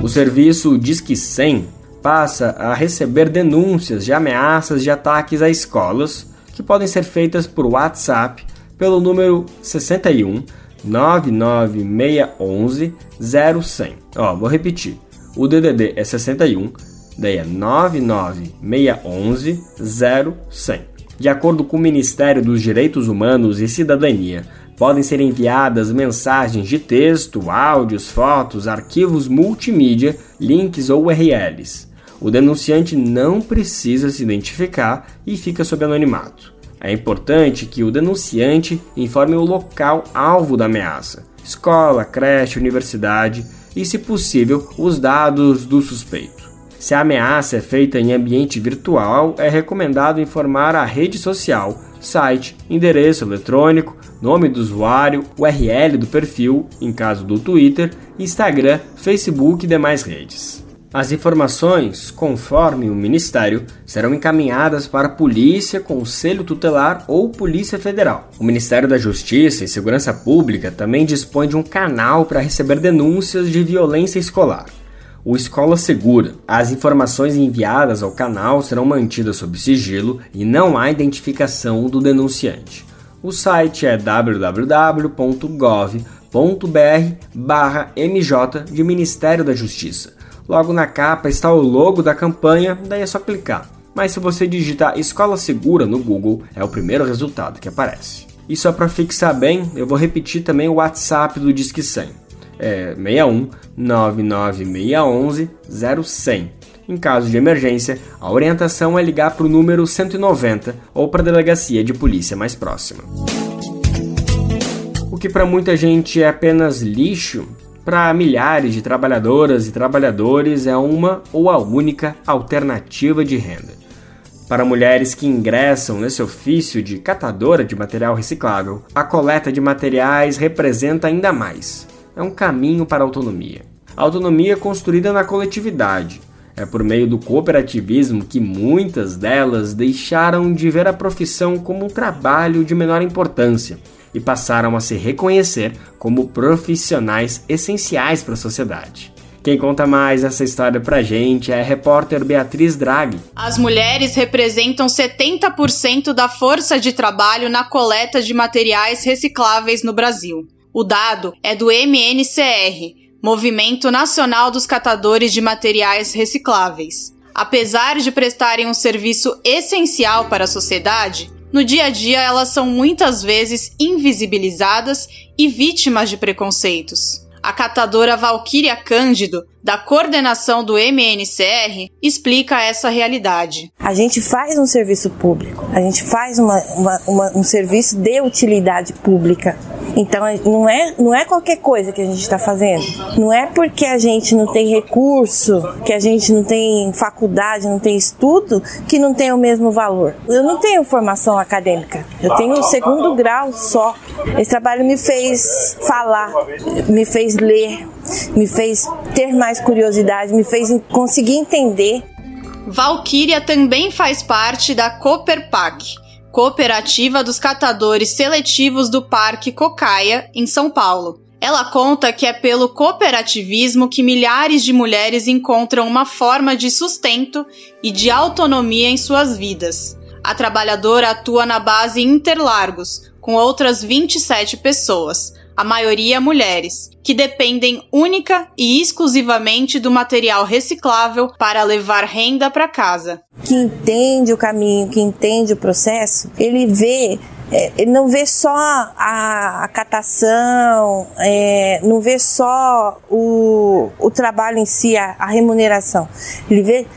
O serviço Disque 100 passa a receber denúncias de ameaças de ataques a escolas que podem ser feitas por WhatsApp pelo número 61 99611 0100. Ó, vou repetir. O DDD é 61, daí é 99611 0100. De acordo com o Ministério dos Direitos Humanos e Cidadania, podem ser enviadas mensagens de texto, áudios, fotos, arquivos multimídia, links ou URLs. O denunciante não precisa se identificar e fica sob anonimato. É importante que o denunciante informe o local alvo da ameaça, escola, creche, universidade e, se possível, os dados do suspeito. Se a ameaça é feita em ambiente virtual, é recomendado informar a rede social, site, endereço eletrônico, nome do usuário, URL do perfil, em caso do Twitter, Instagram, Facebook e demais redes. As informações, conforme o Ministério, serão encaminhadas para a Polícia, Conselho Tutelar ou Polícia Federal. O Ministério da Justiça e Segurança Pública também dispõe de um canal para receber denúncias de violência escolar. O Escola Segura. As informações enviadas ao canal serão mantidas sob sigilo e não há identificação do denunciante. O site é www.gov.br/mj de Ministério da Justiça. Logo na capa está o logo da campanha, daí é só clicar. Mas se você digitar Escola Segura no Google, é o primeiro resultado que aparece. E só para fixar bem, eu vou repetir também o WhatsApp do Disque 100. É 61 99611 0100. Em caso de emergência, a orientação é ligar para o número 190 ou para a delegacia de polícia mais próxima. O que para muita gente é apenas lixo, para milhares de trabalhadoras e trabalhadores é uma ou a única alternativa de renda. Para mulheres que ingressam nesse ofício de catadora de material reciclável, a coleta de materiais representa ainda mais. É um caminho para a autonomia. A autonomia construída na coletividade. É por meio do cooperativismo que muitas delas deixaram de ver a profissão como um trabalho de menor importância e passaram a se reconhecer como profissionais essenciais para a sociedade. Quem conta mais essa história pra gente é a repórter Beatriz Draghi. As mulheres representam 70% da força de trabalho na coleta de materiais recicláveis no Brasil. O dado é do MNCR, Movimento Nacional dos Catadores de Materiais Recicláveis. Apesar de prestarem um serviço essencial para a sociedade, no dia a dia elas são muitas vezes invisibilizadas e vítimas de preconceitos. A catadora Valquíria Cândido, da coordenação do MNCR, explica essa realidade. A gente faz um serviço público, a gente faz uma, uma, uma, um serviço de utilidade pública. Então não é, não é qualquer coisa que a gente está fazendo. Não é porque a gente não tem recurso, que a gente não tem faculdade, não tem estudo, que não tem o mesmo valor. Eu não tenho formação acadêmica, eu tenho o segundo grau só. Esse trabalho me fez falar, me fez ler, me fez ter mais curiosidade, me fez conseguir entender. Valquíria também faz parte da Cooperpac, Cooperativa dos Catadores Seletivos do Parque Cocaia, em São Paulo. Ela conta que é pelo cooperativismo que milhares de mulheres encontram uma forma de sustento e de autonomia em suas vidas. A trabalhadora atua na base Interlargos, com outras 27 pessoas, a maioria mulheres, que dependem única e exclusivamente do material reciclável para levar renda para casa. Que entende o caminho, que entende o processo, ele vê é, não vê só a, a catação, é, não vê só o, o trabalho em si, a, a, remuneração. Ele vê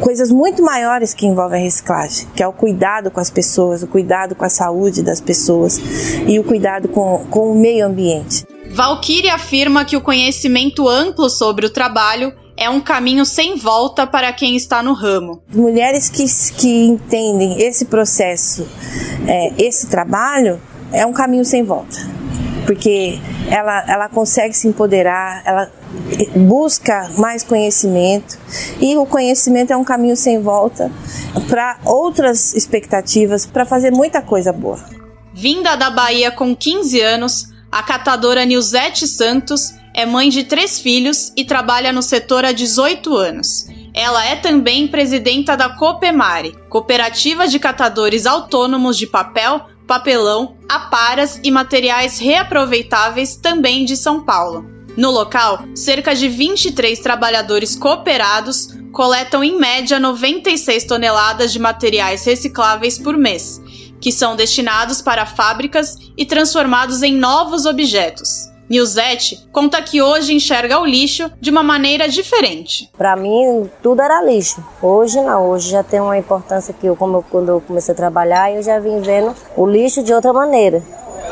coisas muito maiores que envolvem a reciclagem, que é o cuidado com as pessoas, o cuidado com a saúde das pessoas e o cuidado com, com o meio ambiente. Valkyrie afirma que o conhecimento amplo sobre o trabalho é um caminho sem volta para quem está no ramo. Mulheres que, que entendem esse processo, é, esse trabalho, é um caminho sem volta. Porque ela, ela consegue se empoderar, ela busca mais conhecimento e o conhecimento é um caminho sem volta para outras expectativas, para fazer muita coisa boa. Vinda da Bahia com 15 anos, a catadora Nilzete Santos é mãe de três filhos e trabalha no setor há 18 anos. Ela é também presidenta da Copemare, Cooperativa de Catadores Autônomos de Papel, Papelão, Aparas e Materiais Reaproveitáveis, também de São Paulo. No local, cerca de 23 trabalhadores cooperados coletam em média 96 toneladas de materiais recicláveis por mês, que são destinados para fábricas e transformados em novos objetos. Nilzete conta que hoje enxerga o lixo de uma maneira diferente. Para mim, tudo era lixo. Hoje não, hoje já tem uma importância que eu, como eu, quando eu comecei a trabalhar, eu já vim vendo o lixo de outra maneira,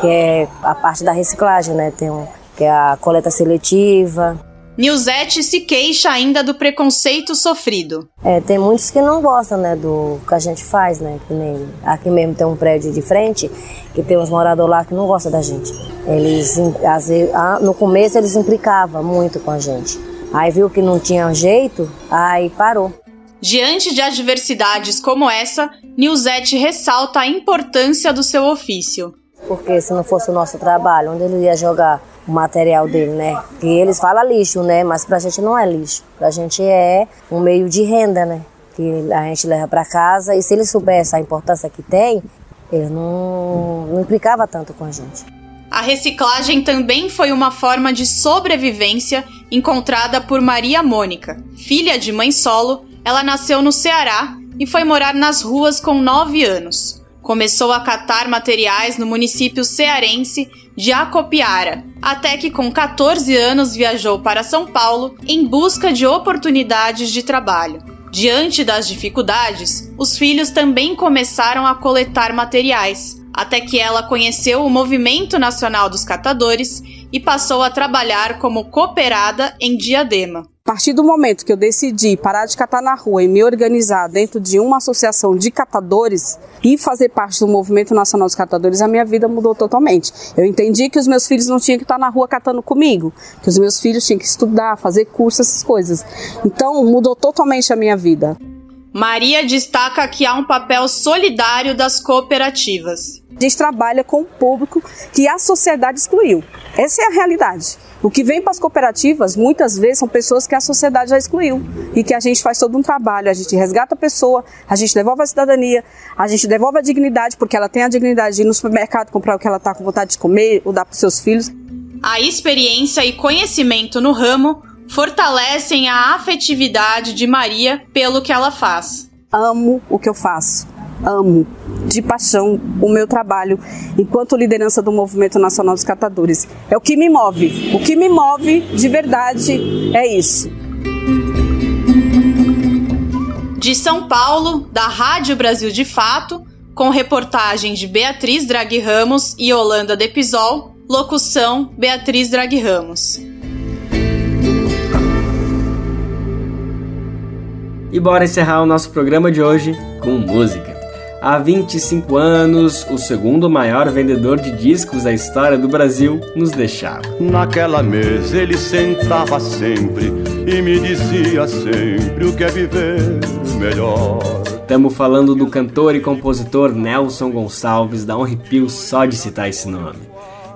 que é a parte da reciclagem, né? Tem um, que é a coleta seletiva, Nilzete se queixa ainda do preconceito sofrido. É, tem muitos que não gostam, né, do que a gente faz, né, que nem aqui mesmo tem um prédio de frente que tem uns moradores lá que não gostam da gente. Eles, às vezes, no começo eles implicavam muito com a gente. Aí viu que não tinha jeito, aí parou. Diante de adversidades como essa, Nilzete ressalta a importância do seu ofício. Porque se não fosse o nosso trabalho, onde ele ia jogar o material dele, né? Que eles falam lixo, né? Mas pra gente não é lixo. Pra gente é um meio de renda, né? Que a gente leva para casa e se ele soubesse a importância que tem, ele não, não implicava tanto com a gente. A reciclagem também foi uma forma de sobrevivência encontrada por Maria Mônica. Filha de mãe solo, ela nasceu no Ceará e foi morar nas ruas com 9 anos. Começou a catar materiais no município cearense de Acopiara, até que com 14 anos viajou para São Paulo em busca de oportunidades de trabalho. Diante das dificuldades, os filhos também começaram a coletar materiais, até que ela conheceu o Movimento Nacional dos Catadores e passou a trabalhar como cooperada em Diadema. A partir do momento que eu decidi parar de catar na rua e me organizar dentro de uma associação de catadores e fazer parte do Movimento Nacional dos Catadores, a minha vida mudou totalmente. Eu entendi que os meus filhos não tinham que estar na rua catando comigo, que os meus filhos tinham que estudar, fazer curso, essas coisas. Então mudou totalmente a minha vida. Maria destaca que há um papel solidário das cooperativas. A gente trabalha com o público que a sociedade excluiu. Essa é a realidade. O que vem para as cooperativas, muitas vezes, são pessoas que a sociedade já excluiu e que a gente faz todo um trabalho. A gente resgata a pessoa, a gente devolve a cidadania, a gente devolve a dignidade, porque ela tem a dignidade de ir no supermercado comprar o que ela está com vontade de comer ou dar para os seus filhos. A experiência e conhecimento no ramo fortalecem a afetividade de Maria pelo que ela faz. Amo o que eu faço amo de paixão o meu trabalho enquanto liderança do Movimento Nacional dos Catadores. É o que me move. O que me move de verdade é isso. De São Paulo, da Rádio Brasil de Fato, com reportagem de Beatriz Draghi Ramos e Holanda Depisol, locução Beatriz Draghi Ramos. E bora encerrar o nosso programa de hoje com música. Há 25 anos, o segundo maior vendedor de discos da história do Brasil nos deixava. Naquela mesa ele sentava sempre e me dizia sempre o que é viver melhor. Estamos falando do cantor e compositor Nelson Gonçalves, da um arrepio só de citar esse nome.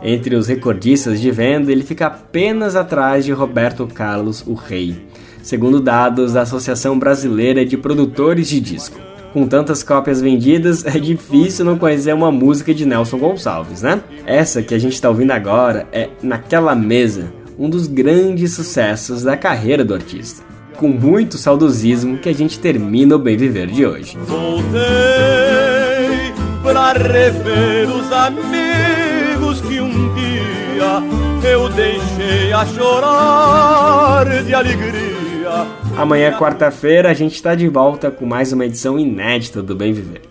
Entre os recordistas de venda, ele fica apenas atrás de Roberto Carlos, o Rei, segundo dados da Associação Brasileira de Produtores de Disco com tantas cópias vendidas, é difícil não conhecer uma música de Nelson Gonçalves, né? Essa que a gente está ouvindo agora é Naquela Mesa, um dos grandes sucessos da carreira do artista. Com muito saudosismo que a gente termina o Bem Viver de hoje. Voltei pra rever os amigos que um dia eu deixei a chorar de alegria Amanhã, quarta-feira, a gente está de volta com mais uma edição inédita do Bem Viver.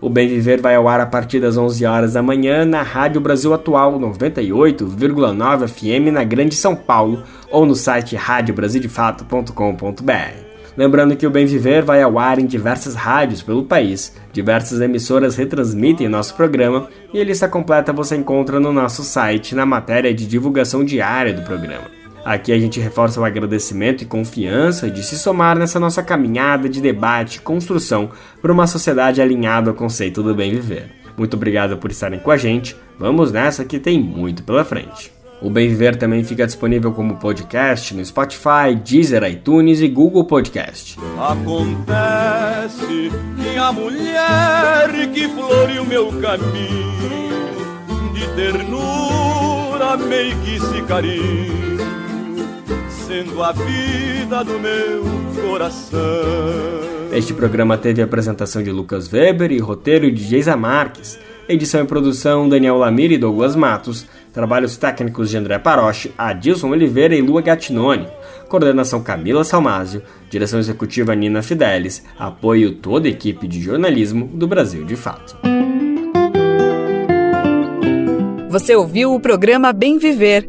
O Bem Viver vai ao ar a partir das 11 horas da manhã na Rádio Brasil Atual 98,9 FM na Grande São Paulo ou no site radiobrasildefato.com.br. Lembrando que o Bem Viver vai ao ar em diversas rádios pelo país, diversas emissoras retransmitem nosso programa e a lista completa você encontra no nosso site na matéria de divulgação diária do programa. Aqui a gente reforça o agradecimento e confiança de se somar nessa nossa caminhada de debate e construção por uma sociedade alinhada ao conceito do bem viver. Muito obrigado por estarem com a gente. Vamos nessa que tem muito pela frente. O Bem Viver também fica disponível como podcast no Spotify, Deezer, iTunes e Google Podcast. Acontece que a mulher que floreou meu caminho de ternura, meio que se carinho, a vida do meu coração. Este programa teve a apresentação de Lucas Weber e roteiro de Geisa Marques, edição e produção Daniel Lamir e Douglas Matos, Trabalhos técnicos de André Paroche, Adilson Oliveira e Lua Gattinoni. Coordenação Camila Salmásio. Direção executiva Nina Fidelis. Apoio toda a equipe de jornalismo do Brasil de Fato. Você ouviu o programa Bem Viver,